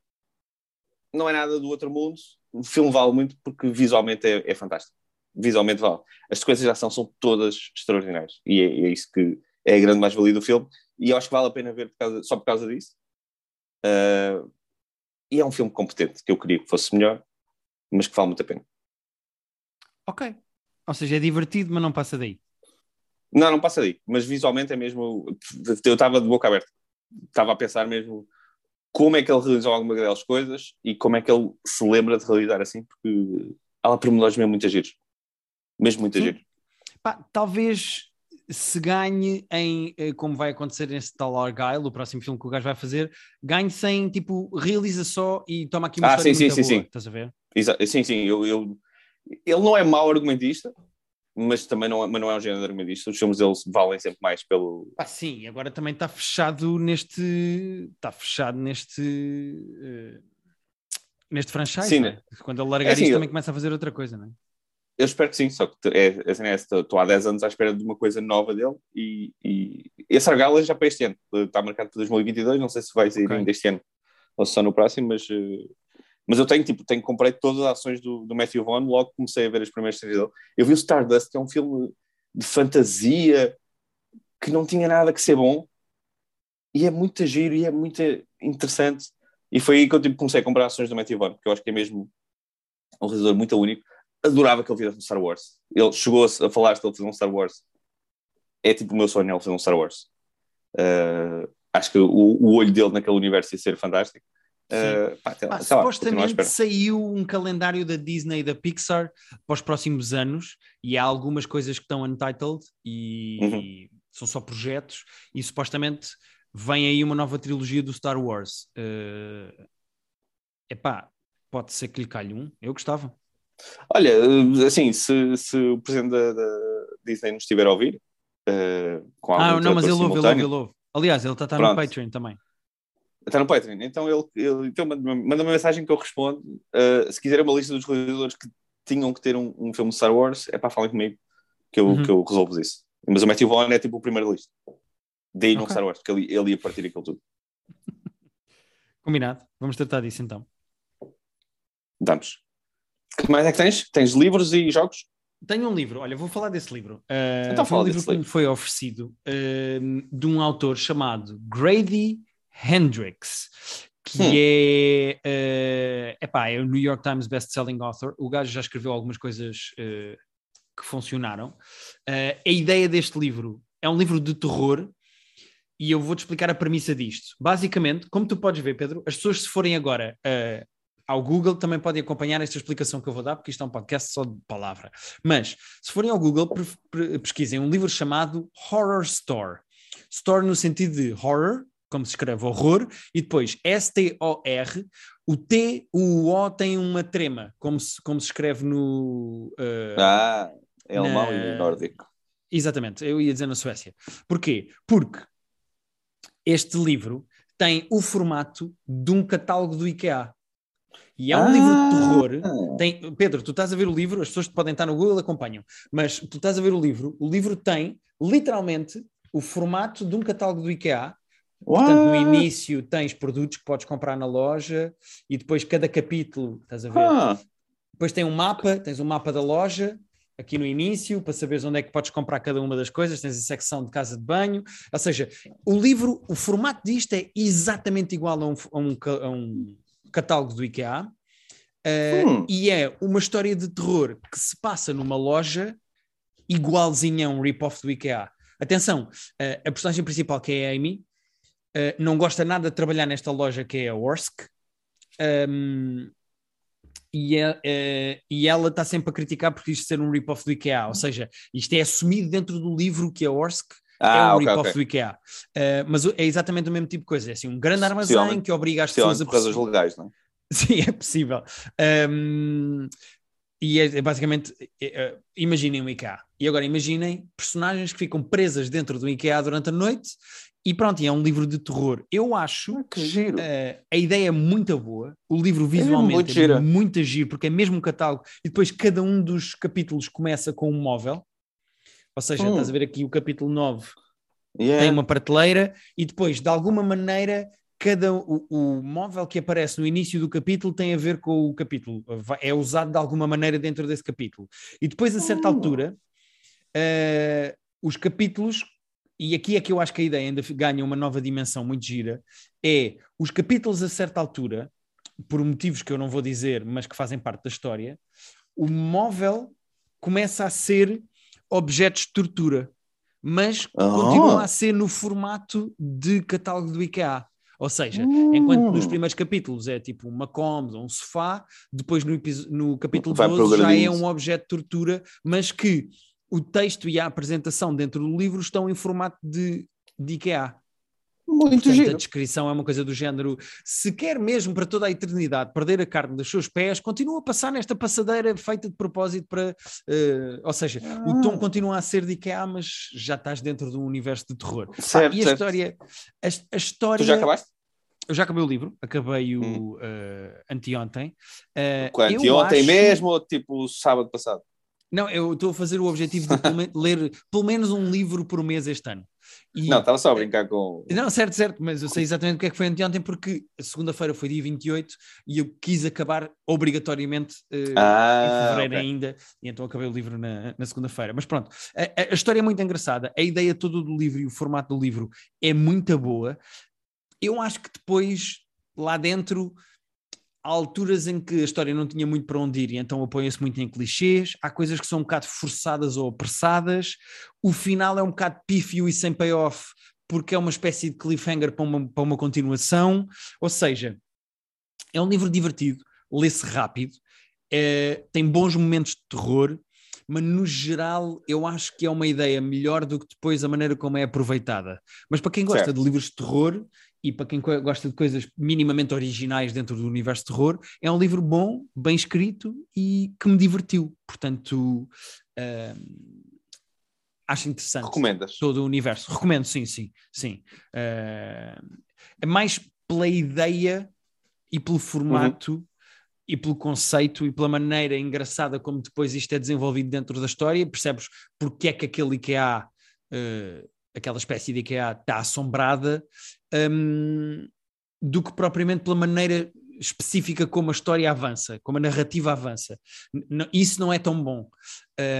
não é nada do outro mundo, o filme vale muito porque visualmente é, é fantástico. Visualmente vale. As sequências de ação são todas extraordinárias, e é, é isso que é a grande mais-valia do filme, e eu acho que vale a pena ver por causa, só por causa disso. Uh, e é um filme competente, que eu queria que fosse melhor, mas que vale muito a pena. Ok. Ou seja, é divertido, mas não passa daí. Não, não passa daí. Mas visualmente é mesmo. Eu estava de boca aberta. Estava a pensar mesmo como é que ele realizou alguma daquelas coisas e como é que ele se lembra de realizar assim, porque há lá pormenores mesmo muito giros. Mesmo muito giros. Pá, talvez se ganhe em, eh, como vai acontecer nesse tal Argyle, o próximo filme que o gajo vai fazer, ganhe sem, tipo, realiza só e toma aqui uma Ah, história sim, muito sim, boa, sim, sim. estás a ver? Exa- sim, sim, eu, eu- ele não é mau argumentista, mas também não é, mas não é um género argumentista. Os filmes deles valem sempre mais pelo. Ah, sim, agora também está fechado neste, está fechado neste, eh, neste franchise, Sim, é? né? Quando ele largar É assim, isto eu- também começa a fazer outra coisa, não é? Eu espero que sim, só que é, assim, é, estou há 10 anos à espera de uma coisa nova dele e, e esse Argala já para este ano, está marcado para 2022, não sei se vai sair Ok. ainda este ano ou só no próximo, mas, eh, mas eu tenho, tipo, tenho comprei todas as ações do, do Matthew Vaughn, logo comecei a ver as primeiras séries dele. Eu vi o Stardust, que é um filme de fantasia que não tinha nada que ser bom e é muito giro e é muito interessante. E foi aí que eu tipo, comecei a comprar ações do Matthew Vaughn, porque eu acho que é mesmo um realizador muito único. Adorava que ele fizesse um Star Wars. Ele chegou a, a falar de ele fazer um Star Wars. É tipo o meu sonho, ele fazer um Star Wars. Uh, acho que o, o olho dele naquele universo ia ser fantástico. Uh, pá, até supostamente saiu um calendário da Disney e da Pixar para os próximos anos e há algumas coisas que estão untitled e Uhum. são só projetos e supostamente vem aí uma nova trilogia do Star Wars. Uh, epá, pode ser que lhe calhe um, eu gostava. Olha, assim, se, se o presidente da, da Disney nos estiver a ouvir, uh, com Ah, não, mas ele ouve, ele ouve, ele ouve. Aliás, ele está no Pronto. Patreon também. Está no Patreon. Então ele, ele então manda, manda uma mensagem que eu respondo. Uh, se quiser uma lista dos realizadores que tinham que ter um, um filme de Star Wars, é para falar comigo que eu, Uhum. que eu resolvo isso. Mas o Matthew Vaughn é tipo o primeiro lista. Daí no Ok. Star Wars, porque ele, ele ia partir aquilo tudo. Combinado, vamos tratar disso então. Damos. Que mais é que tens? Tens livros e jogos? Tenho um livro, olha, vou falar desse livro. Uh, Então foi um fala livro desse que me livro. foi oferecido uh, de um autor chamado Grady Hendrix, que Hum. é, uh, epá, é o New York Times best-selling author. O gajo já escreveu algumas coisas uh, que funcionaram. Uh, a ideia deste livro é um livro de terror e eu vou-te explicar a premissa disto. Basicamente, como tu podes ver, Pedro, as pessoas se forem agora uh, ao Google também podem acompanhar esta explicação que eu vou dar, porque isto é um podcast só de palavra. Mas, se forem ao Google, pesquisem um livro chamado Horror Store. Store no sentido de horror, como se escreve horror, e depois S-T-O-R. O T, o O tem uma trema, como se, como se escreve no. uh, Ah, é Na- alemão e nórdico. Exatamente, eu ia dizer na Suécia. Porquê? Porque este livro tem o formato de um catálogo do IKEA. E é um Ah. livro de terror. Tem, Pedro, tu estás a ver o livro, as pessoas que podem estar no Google acompanham, mas tu estás a ver o livro, o livro tem literalmente o formato de um catálogo do IKEA. Portanto, no What? início tens produtos que podes comprar na loja e depois cada capítulo, estás a ver? Ah, Depois tem um mapa, tens um mapa da loja aqui no início, para saberes onde é que podes comprar cada uma das coisas, tens a secção de casa de banho, ou seja, o livro, o formato disto é exatamente igual a um, a um a um catálogo do IKEA, Hum. e é uma história de terror que se passa numa loja igualzinha a um rip-off do IKEA. Atenção, eh, a personagem principal, que é a Amy, eh, não gosta nada de trabalhar nesta loja que é a Orsk, um, e, é- é- e ela está sempre a criticar porque isto ser um rip-off do IKEA, ou seja, isto é assumido dentro do livro que a Orsk é ah um ok, rip-off ok. do IKEA. Uh, mas é exatamente o mesmo tipo de coisa, é assim, um grande armazém que obriga as pessoas a por razões legais, não é? Sim, é possível. Um, e é, é basicamente, é, é, imaginem um IKEA. E agora imaginem personagens que ficam presas dentro do IKEA durante a noite e pronto, é um livro de terror. Eu acho Que giro. Uh, a ideia é muito boa, o livro visualmente muito é muito giro, porque é mesmo um catálogo, e depois cada um dos capítulos começa com um móvel, ou seja, Hum. estás a ver aqui o capítulo 9 Yeah. tem uma prateleira, e depois, de alguma maneira, cada o, o móvel que aparece no início do capítulo tem a ver com o capítulo, é usado de alguma maneira dentro desse capítulo. E depois, a certa Hum. altura, uh, os capítulos, e aqui é que eu acho que a ideia ainda ganha uma nova dimensão muito gira, é os capítulos a certa altura, por motivos que eu não vou dizer, mas que fazem parte da história, o móvel começa a ser objetos de tortura, mas Ah. continua a ser no formato de catálogo do IKEA. Ou seja, enquanto nos primeiros capítulos é tipo uma cômoda, um sofá, depois no, no capítulo Vai 12 já é um objeto de tortura, mas que o texto e a apresentação dentro do livro estão em formato de, de IKEA. Muito Portanto, a giro. descrição é uma coisa do género: se quer mesmo para toda a eternidade perder a carne dos seus pés, continua a passar nesta passadeira feita de propósito para. eh, ou seja, o tom continua a ser de IKEA, mas já estás dentro de um universo de terror. Certo, e a certo. história. A, a história Tu já acabaste? eu já acabei o livro, acabei o Hum. eh, anteontem. Eh, Quanto? eu ontem acho- mesmo ou tipo sábado passado? Não, eu estou a fazer o objetivo de ler pelo menos um livro por mês este ano. E- Não, estava só a brincar com. Não, certo, certo, mas eu sei exatamente o que é que foi anteontem, porque a segunda-feira foi dia 28 e eu quis acabar obrigatoriamente eh, em Ah, fevereiro ok. ainda, e então acabei o livro na, na segunda-feira. Mas pronto, a, a- a história é muito engraçada, a ideia toda do livro e o formato do livro é muito boa. Eu acho que depois, lá dentro, há alturas em que a história não tinha muito para onde ir, e então apoia-se muito em clichês, há coisas que são um bocado forçadas ou apressadas, o final é um bocado pífio e sem payoff, porque é uma espécie de cliffhanger para uma, para uma continuação, ou seja, é um livro divertido, lê-se rápido, é, tem bons momentos de terror, mas no geral eu acho que é uma ideia melhor do que depois a maneira como é aproveitada. Mas para quem gosta Certo. de livros de terror e para quem gosta de coisas minimamente originais dentro do universo de terror, é um livro bom, bem escrito e que me divertiu. Portanto, hum, acho interessante Recomendas? todo o universo. Recomendo, sim, sim, sim. Eh, é mais pela ideia e pelo formato e pelo conceito e pela maneira engraçada como depois isto é desenvolvido dentro da história, percebes porque é que aquele IKEA, eh, aquela espécie de IKEA está assombrada, hum, do que propriamente pela maneira específica como a história avança, como a narrativa avança. N- isso não é tão bom.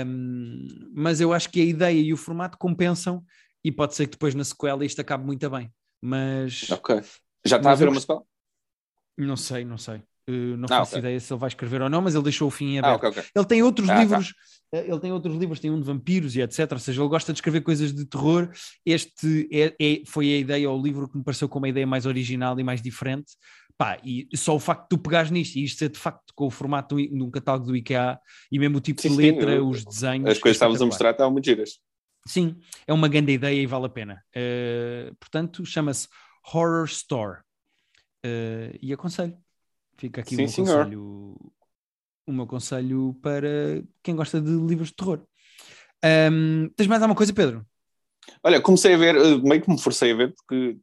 Um, mas eu acho que a ideia e o formato compensam e pode ser que depois na sequela isto acabe muito bem. Mas Ok. Já está a Mas ver eu uma escola? não sei, não sei. Uh, não Ah, faço ok. ideia se ele vai escrever ou não, mas ele deixou o fim em Ah, aberto. ok, ok. Ele tem outros Ah, tá. livros, eh, ele tem outros livros, tem um de vampiros e etc. Ou seja, ele gosta de escrever coisas de terror. Este é, é- foi a ideia, ou o livro que me pareceu como uma ideia mais original e mais diferente. Pá, e só o facto de tu pegares nisto e isto ser de facto com o formato do, I- num catálogo do IKEA e mesmo o tipo Sim, de sim, letra, eu- os desenhos. As coisas que estávamos a mostrar estavam muito giras. Sim, é uma grande ideia e vale a pena. Eh, portanto, chama-se Horror Store. Eh, e aconselho. Fica aqui Sim, o, meu senhor. conselho, o meu conselho para quem gosta de livros de terror. Ahm, tens mais alguma coisa, Pedro? Olha, comecei a ver, eh, meio que me forcei a ver, porque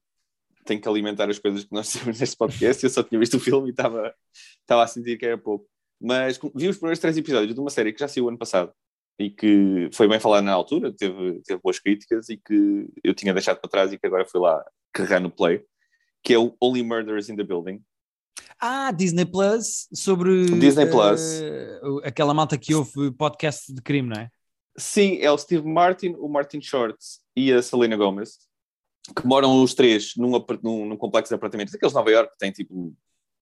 tenho que alimentar as coisas que nós temos neste podcast. Eu só tinha visto o filme e estava, estava a sentir que era pouco. Mas vi os primeiros três episódios de uma série que já saiu ano passado e que foi bem falada na altura, teve, teve boas críticas e que eu tinha deixado para trás e que agora fui lá carregar no play, que é o Only Murders in the Building. Ah, Disney Plus, sobre Disney Plus. eh, aquela malta que ouve podcast de crime, não é? Sim, é o Steve Martin, o Martin Short e a Selena Gomez, que moram os três num, num, num complexo de apartamentos, daqueles de Nova York que tem tipo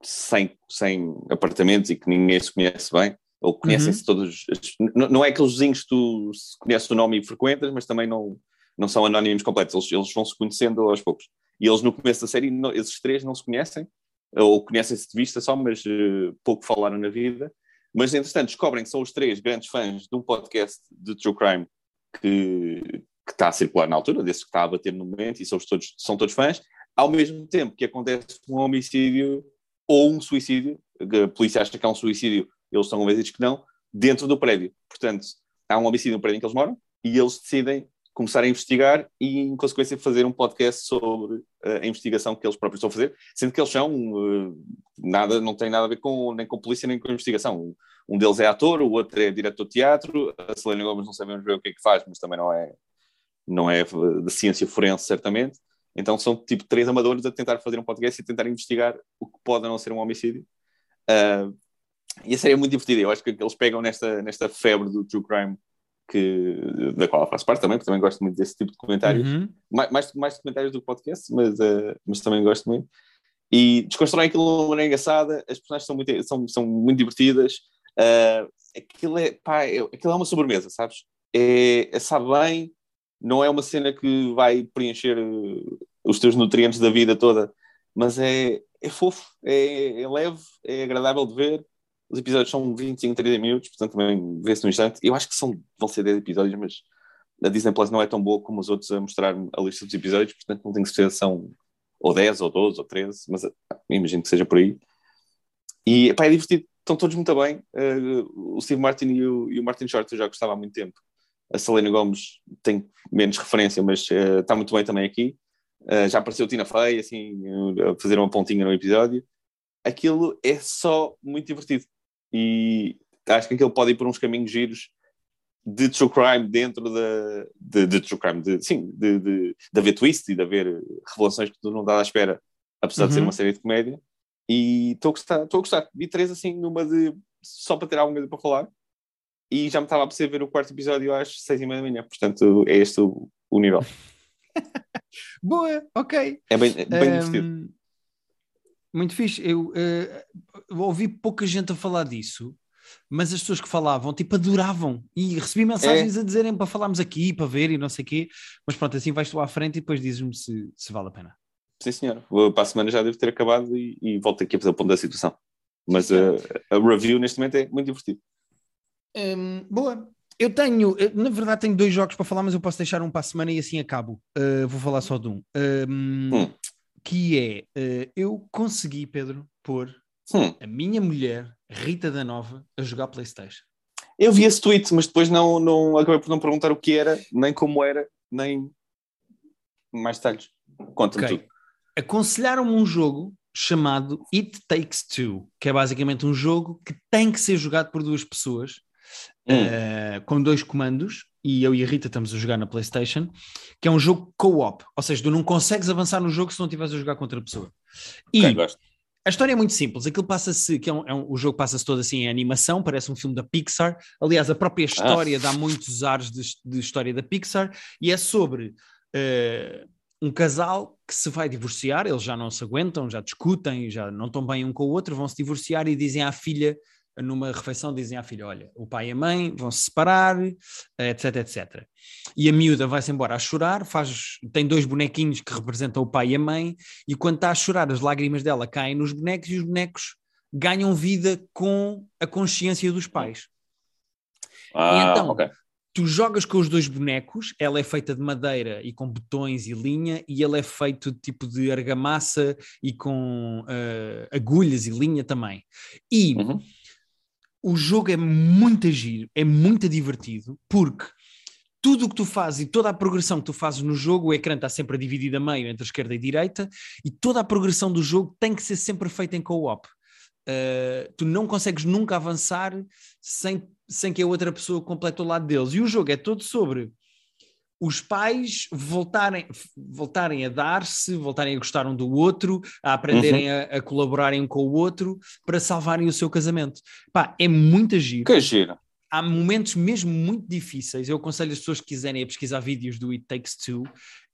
100, 100 apartamentos e que ninguém se conhece bem, ou conhecem-se todos. as- Não, é aqueles vizinhos que tu conheces o nome e frequentas, mas também não, não são anónimos completos, eles, eles vão se conhecendo aos poucos. E eles no começo da série, não- esses três não se conhecem, ou conhecem-se de vista só, mas eh, pouco falaram na vida. Mas, entretanto, descobrem que são os três grandes fãs de um podcast de True Crime que, que está a circular na altura, desse que está a bater no momento, e são todos, são todos fãs, ao mesmo tempo que acontece um homicídio ou um suicídio, a polícia acha que é um suicídio, eles estão convencidos que não, dentro do prédio. Portanto, há um homicídio no prédio em que eles moram, e eles decidem começar a investigar e, em consequência, fazer um podcast sobre eh, a investigação que eles próprios estão a fazer, sendo que eles são eh, nada, não tem nada a ver com, nem com polícia nem com investigação. Um deles é ator, o outro é diretor de teatro, a Selena Gomes não sabemos ver o que é que faz, mas também não é, não é de ciência forense, certamente. Então são tipo três amadores a tentar fazer um podcast e tentar investigar o que pode não ser um homicídio. Ah, e a série é muito divertida. Eu acho que eles pegam nesta, nesta febre do true crime que, da qual eu faço parte também, porque também gosto muito desse tipo de comentários Uhum. mais, mais, mais documentários do que podcast, mas, eh, mas também gosto muito. E desconstroem aquilo de uma maneira engraçada, as personagens são muito, são, são muito divertidas. eh, aquilo, é, pá, é, aquilo é uma sobremesa, sabes? É, é, sabe bem, não é uma cena que vai preencher eh, os teus nutrientes da vida toda mas é, é fofo, é, é leve, é agradável de ver. Os episódios são 25, 30 minutos, portanto também vê-se no instante. Eu acho que são, vão ser 10 episódios, mas a Disney Plus não é tão boa como os outros a mostrar a lista dos episódios, portanto não tenho certeza se são ou 10, ou 12, ou 13, mas imagino que seja por aí. E pá, é divertido, estão todos muito bem. Uh, o Steve Martin e o, e o Martin Short eu já gostava há muito tempo. A Selena Gomes tem menos referência, mas uh, está muito bem também aqui. Uh, já apareceu Tina Fey, assim, a fazer uma pontinha no episódio. Aquilo é só muito divertido. E acho que aquilo pode ir por uns caminhos giros de true crime dentro da. de, de true crime, de, sim, de, de, de haver twist e de haver revelações que tu não dá à espera, apesar uhum. de ser uhum. uma série de comédia. E estou a gostar, estou a gostar. Vi três assim numa de. só para ter alguma coisa para falar. E já me estava a perceber ver o quarto episódio às seis e meia da manhã. Portanto, é este o, o nível. Boa, ok. É bem, bem um, divertido. Muito fixe. Eu uh, ouvi pouca gente a falar disso, mas as pessoas que falavam, tipo, adoravam. E recebi mensagens é. a dizerem para falarmos aqui, para ver e não sei o quê. Mas pronto, assim vais tu à frente e depois dizes-me se, se vale a pena. Sim, senhor. Para a semana já devo ter acabado e, e volto aqui a fazer o ponto da situação. Mas uh, a review neste momento é muito divertido. Um, boa. Eu tenho, na verdade, tenho dois jogos para falar, mas eu posso deixar um para a semana e assim acabo. Uh, vou falar só de um. um hum. Que é, uh, eu consegui, Pedro, pôr hum. a minha mulher, Rita da Nova, a jogar Playstation. Eu vi esse tweet, mas depois não, não acabei por não perguntar o que era, nem como era, nem mais detalhes. Conta-me okay. tudo. Aconselharam-me um jogo chamado It Takes Two, que é basicamente um jogo que tem que ser jogado por duas pessoas uh, com dois comandos, e eu e a Rita estamos a jogar na PlayStation, que é um jogo co-op, ou seja, tu não consegues avançar no jogo se não estiveres a jogar com outra pessoa. E okay, a história é muito simples, aquilo passa-se, que é um, é um, o jogo passa-se todo assim em animação, parece um filme da Pixar. Aliás, a própria história ah. dá muitos ares de, de, história da Pixar e é sobre uh, um casal que se vai divorciar, eles já não se aguentam, já discutem, já não estão bem um com o outro, vão se divorciar e dizem à filha numa refeição dizem à filha: Olha, o pai e a mãe vão se separar, etc, etc. E a miúda vai-se embora a chorar, faz, tem dois bonequinhos que representam o pai e a mãe, e quando está a chorar, as lágrimas dela caem nos bonecos e os bonecos ganham vida com a consciência dos pais. Ah, e então, okay. tu jogas com os dois bonecos, ela é feita de madeira e com botões e linha, e ele é feito de tipo de argamassa e com uh, agulhas e linha também. E. Uhum o jogo é muito giro, é muito divertido, porque tudo o que tu fazes e toda a progressão que tu fazes no jogo, o ecrã está sempre dividido a meio entre a esquerda e a direita, e toda a progressão do jogo tem que ser sempre feita em co-op. Uh, tu não consegues nunca avançar sem, sem que a outra pessoa complete o lado deles. E o jogo é todo sobre os pais voltarem, voltarem a dar-se, voltarem a gostar um do outro, a aprenderem uhum. a, a, colaborarem um com o outro para salvarem o seu casamento. Pá, é muito giro. Que giro. Há momentos mesmo muito difíceis. Eu aconselho as pessoas que quiserem a pesquisar vídeos do It Takes Two.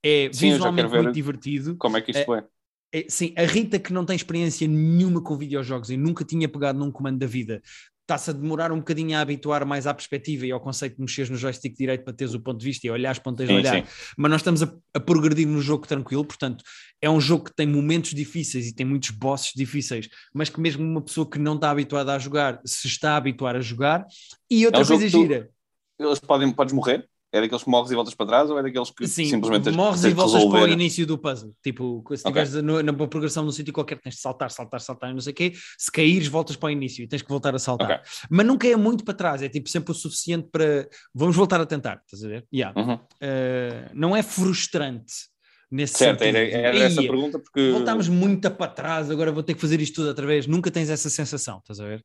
É sim, visualmente muito divertido. Como é que isto é, é? Sim, a Rita que não tem experiência nenhuma com videojogos e nunca tinha pegado num comando da vida, está-se a demorar um bocadinho a habituar mais à perspectiva e ao conceito de mexeres no joystick direito para teres o ponto de vista e olhar as pontas de olhar, sim. mas nós estamos a, a, progredir no jogo tranquilo, portanto é um jogo que tem momentos difíceis e tem muitos bosses difíceis, mas que mesmo uma pessoa que não está habituada a jogar, se está a habituar a jogar, e outra é um coisa gira. Tu, eles podem, podes morrer? É daqueles que morres e voltas para trás ou é daqueles que Sim, simplesmente morres e voltas resolver... para o início do puzzle? Tipo, se estiveres okay. na progressão num sítio qualquer, tens de saltar, saltar, saltar, não sei o quê. Se caíres, voltas para o início e tens que voltar a saltar. Okay. Mas nunca é muito para trás, é tipo sempre o suficiente para vamos voltar a tentar, estás a ver? Yeah. Uhum. Uh, não é frustrante nesse certo, sentido. Era, era essa pergunta porque... Voltámos muito para trás, agora vou ter que fazer isto tudo outra vez. Nunca tens essa sensação, estás a ver?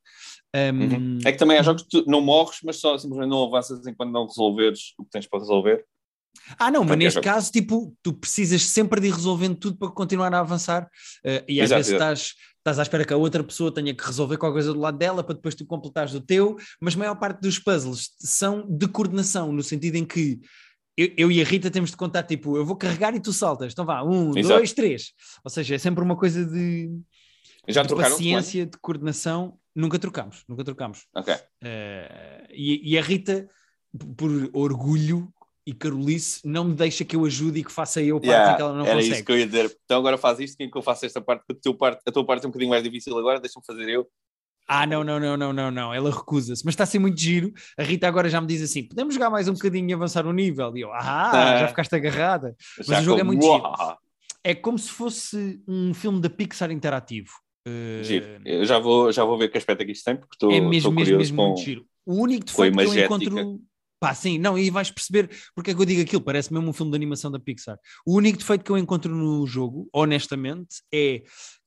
Um... Uhum. É que também há jogos que tu não morres, mas só simplesmente não avanças enquanto não resolveres o que tens para resolver. Ah, não, mas neste caso, tipo, tu precisas sempre de ir resolvendo tudo para continuar a avançar. Uh, e às exato, vezes exato. estás, estás à espera que a outra pessoa tenha que resolver qualquer coisa do lado dela para depois tu completares o teu, mas a maior parte dos puzzles são de coordenação, no sentido em que eu, eu, e a Rita temos de contar, tipo, eu vou carregar e tu saltas. Então vá, um, Exato. dois, três. Ou seja, é sempre uma coisa de, Já de paciência, de coordenação. Nunca trocamos, nunca trocamos. Ok. Uh, e, e, a Rita, por orgulho, e Carolice não me deixa que eu ajude e que faça eu parte Yeah, que ela não era consegue. isso que eu ia dizer. Então agora faz isto, quem que eu faço esta parte? porque A tua parte, a tua parte é um bocadinho mais difícil agora, deixa-me fazer eu. Ah, não, não, não, não, não, não. Ela recusa-se, mas está a ser muito giro. A Rita agora já me diz assim: podemos jogar mais um bocadinho e avançar o nível. E eu, ah, Ah. já ficaste agarrada. Já o jogo é com- muito Uau! É como se fosse um filme da Pixar interativo. Uh, Giro. Eu já vou, já vou ver que aspecto é que isto tem, porque estou é mesmo, mesmo, mesmo com... muito giro. O único defeito que eu encontro. Pá, sim, não, e vais perceber porque é que eu digo aquilo, parece mesmo um filme de animação da Pixar. O único defeito que eu encontro no jogo, honestamente, é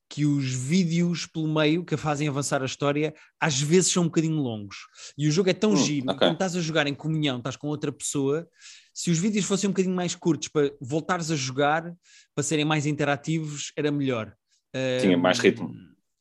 que os vídeos pelo meio que fazem avançar a história às vezes são um bocadinho longos. E o jogo é tão Hum, giro, ok. quando estás a jogar em comunhão, estás com outra pessoa, se os vídeos fossem um bocadinho mais curtos para voltares a jogar, para serem mais interativos, era melhor. Tinha mais ritmo.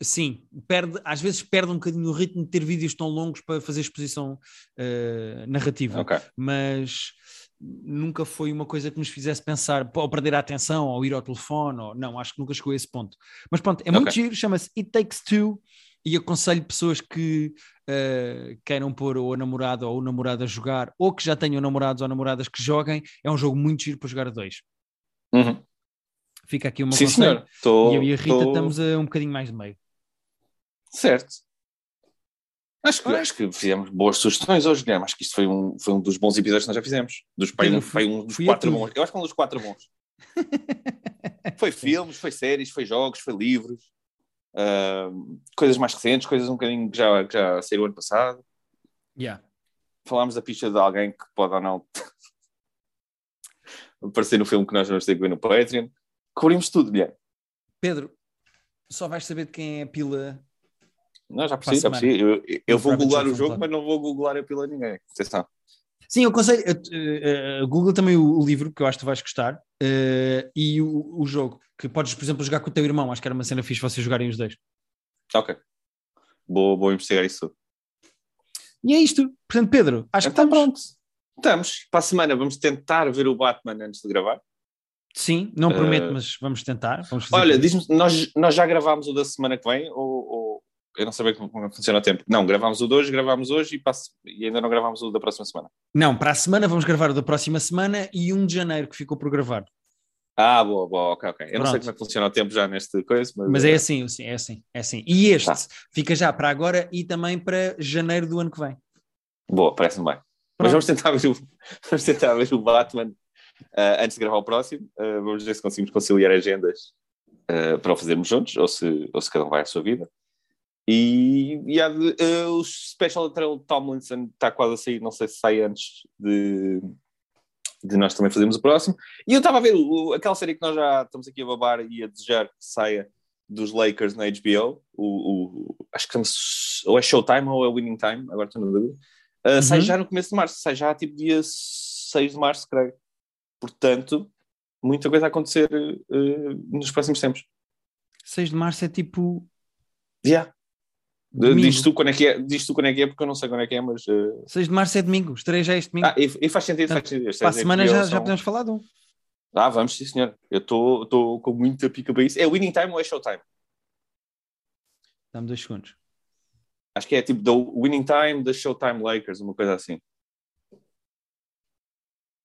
Sim, perde, às vezes perde um bocadinho o ritmo de ter vídeos tão longos para fazer exposição eh, narrativa, Ok. mas nunca foi uma coisa que nos fizesse pensar ou perder a atenção ou ir ao telefone, ou não, acho que nunca chegou a esse ponto. Mas pronto, é muito Ok. giro, chama-se It Takes Two e aconselho pessoas que eh, queiram pôr ou a namorada ou o namorado a jogar, ou que já tenham namorados ou namoradas que joguem, é um jogo muito giro para jogar a dois. Uhum. Fica aqui uma Sim, senhor. Tô, E eu e a Rita tô- estamos a um bocadinho mais de meio. Certo. Acho que, acho que fizemos boas sugestões hoje, Guilherme. Acho que isto foi um, foi um dos bons episódios que nós já fizemos. Dos Pedro, um, foi um dos quatro bons. Eu acho que é um dos quatro bons. foi filmes, foi séries, foi jogos, foi livros. ahm, coisas mais recentes, coisas um bocadinho que já, que já saíram ano passado. Yeah. Falámos da pista de alguém que pode ou não aparecer no filme que nós vamos ter que ver no Patreon. Cobrimos tudo, Guilherme. Pedro, só vais saber de quem é a pila. Não, já percebi, já percebi. Eu, eu vou googlar o jogo, mas não vou googlar a pila a ninguém. Atenção. Sim, eu aconselho. eh, eh, Google também o, o livro, que eu acho que tu vais gostar, eh, e o, o jogo, que podes, por exemplo, jogar com o teu irmão. Acho que era uma cena fixe vocês jogarem os dois. Ok. Vou, vou investigar isso. E é isto. Portanto, Pedro, acho Então que estamos. pronto. Estamos. Para a semana vamos tentar ver o Batman antes de gravar. Sim, não prometo, mas vamos tentar. Vamos Olha, diz-me, nós, nós já gravámos o da semana que vem? Ou- eu não bem como, funciona o tempo. Não, gravámos o de hoje, gravámos hoje e, passo- e ainda não gravámos o da próxima semana. Não, para a semana vamos gravar o da próxima semana e um de janeiro que ficou por gravar. Ah, boa, boa, ok, ok. Eu não sei Pronto. como é que funciona o tempo já neste coisa, mas, Mas é assim, sim, é assim, é assim. E este Tá. fica já para agora e também para janeiro do ano que vem. Boa, parece-me bem. Mas vamos tentar ver o, vamos tentar ver o Batman ah, antes de gravar o próximo. Ah, vamos ver se conseguimos conciliar agendas ah, para o fazermos juntos, ou se, ou se cada um vai à sua vida. E, e há de- ah, o Special Trail Tomlinson está quase a sair, não sei se sai antes de, de nós também fazermos o próximo. E eu estava a ver o- aquela série que nós já estamos aqui a babar e a desejar que saia dos Lakers na HBO. O, o- acho que ou é Showtime ou é Winning Time, agora estou na dúvida. Uh, Sai Uhum. já no começo de março, sai já tipo dia 6 de março, creio. Portanto, muita coisa a acontecer uh, nos próximos tempos. 6 de março é tipo. Yeah. Domingo. Diz tu, quando é que é, diz tu quando é que é, porque eu não sei quando é que é, mas. Uh... 6 de março é domingo, estreia já este domingo. Ah, e, e faz sentido, faz sentido. Para a séries semana já, são- já podemos falar de um. Ah, vamos, sim, senhor. Eu estou com muita pica para isso. É Winning Time ou é Showtime? Dá-me dois segundos. Acho que é tipo da Winning Time da Showtime Lakers, uma coisa assim.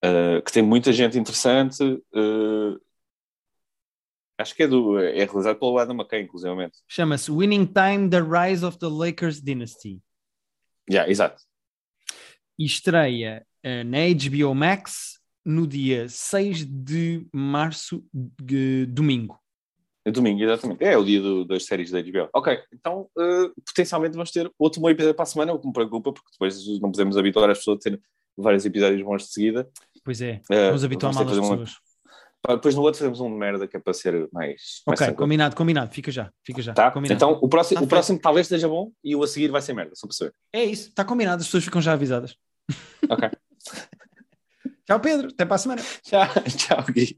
Uh, que tem muita gente interessante. uh, acho que é do. É realizado pelo Adam McKay, inclusive. Chama-se Winning Time: The Rise of the Lakers Dynasty. Yeah, exato. E estreia eh, na HBO Max no dia 6 de março, de- domingo. É domingo, exatamente. É o dia do- das séries da HBO. Ok, então uh, potencialmente vamos ter outro bom episódio para a semana, o que me preocupa, porque depois não podemos habituar as pessoas a ter vários episódios bons de seguida. Pois é, Uh, vamos habituar mal as pessoas. Pá, Depois no outro fazemos um de merda que é para ser mais. mais Ok, tranquilo. combinado, combinado. Fica já, fica já. Tá? combinado. Então o próximo, Tá o próximo talvez esteja bom e o a seguir vai ser merda, só para saber. É isso, está combinado, as pessoas ficam já avisadas. Ok. Tchau, Pedro. Até para a semana. Tchau, tchau, Gui.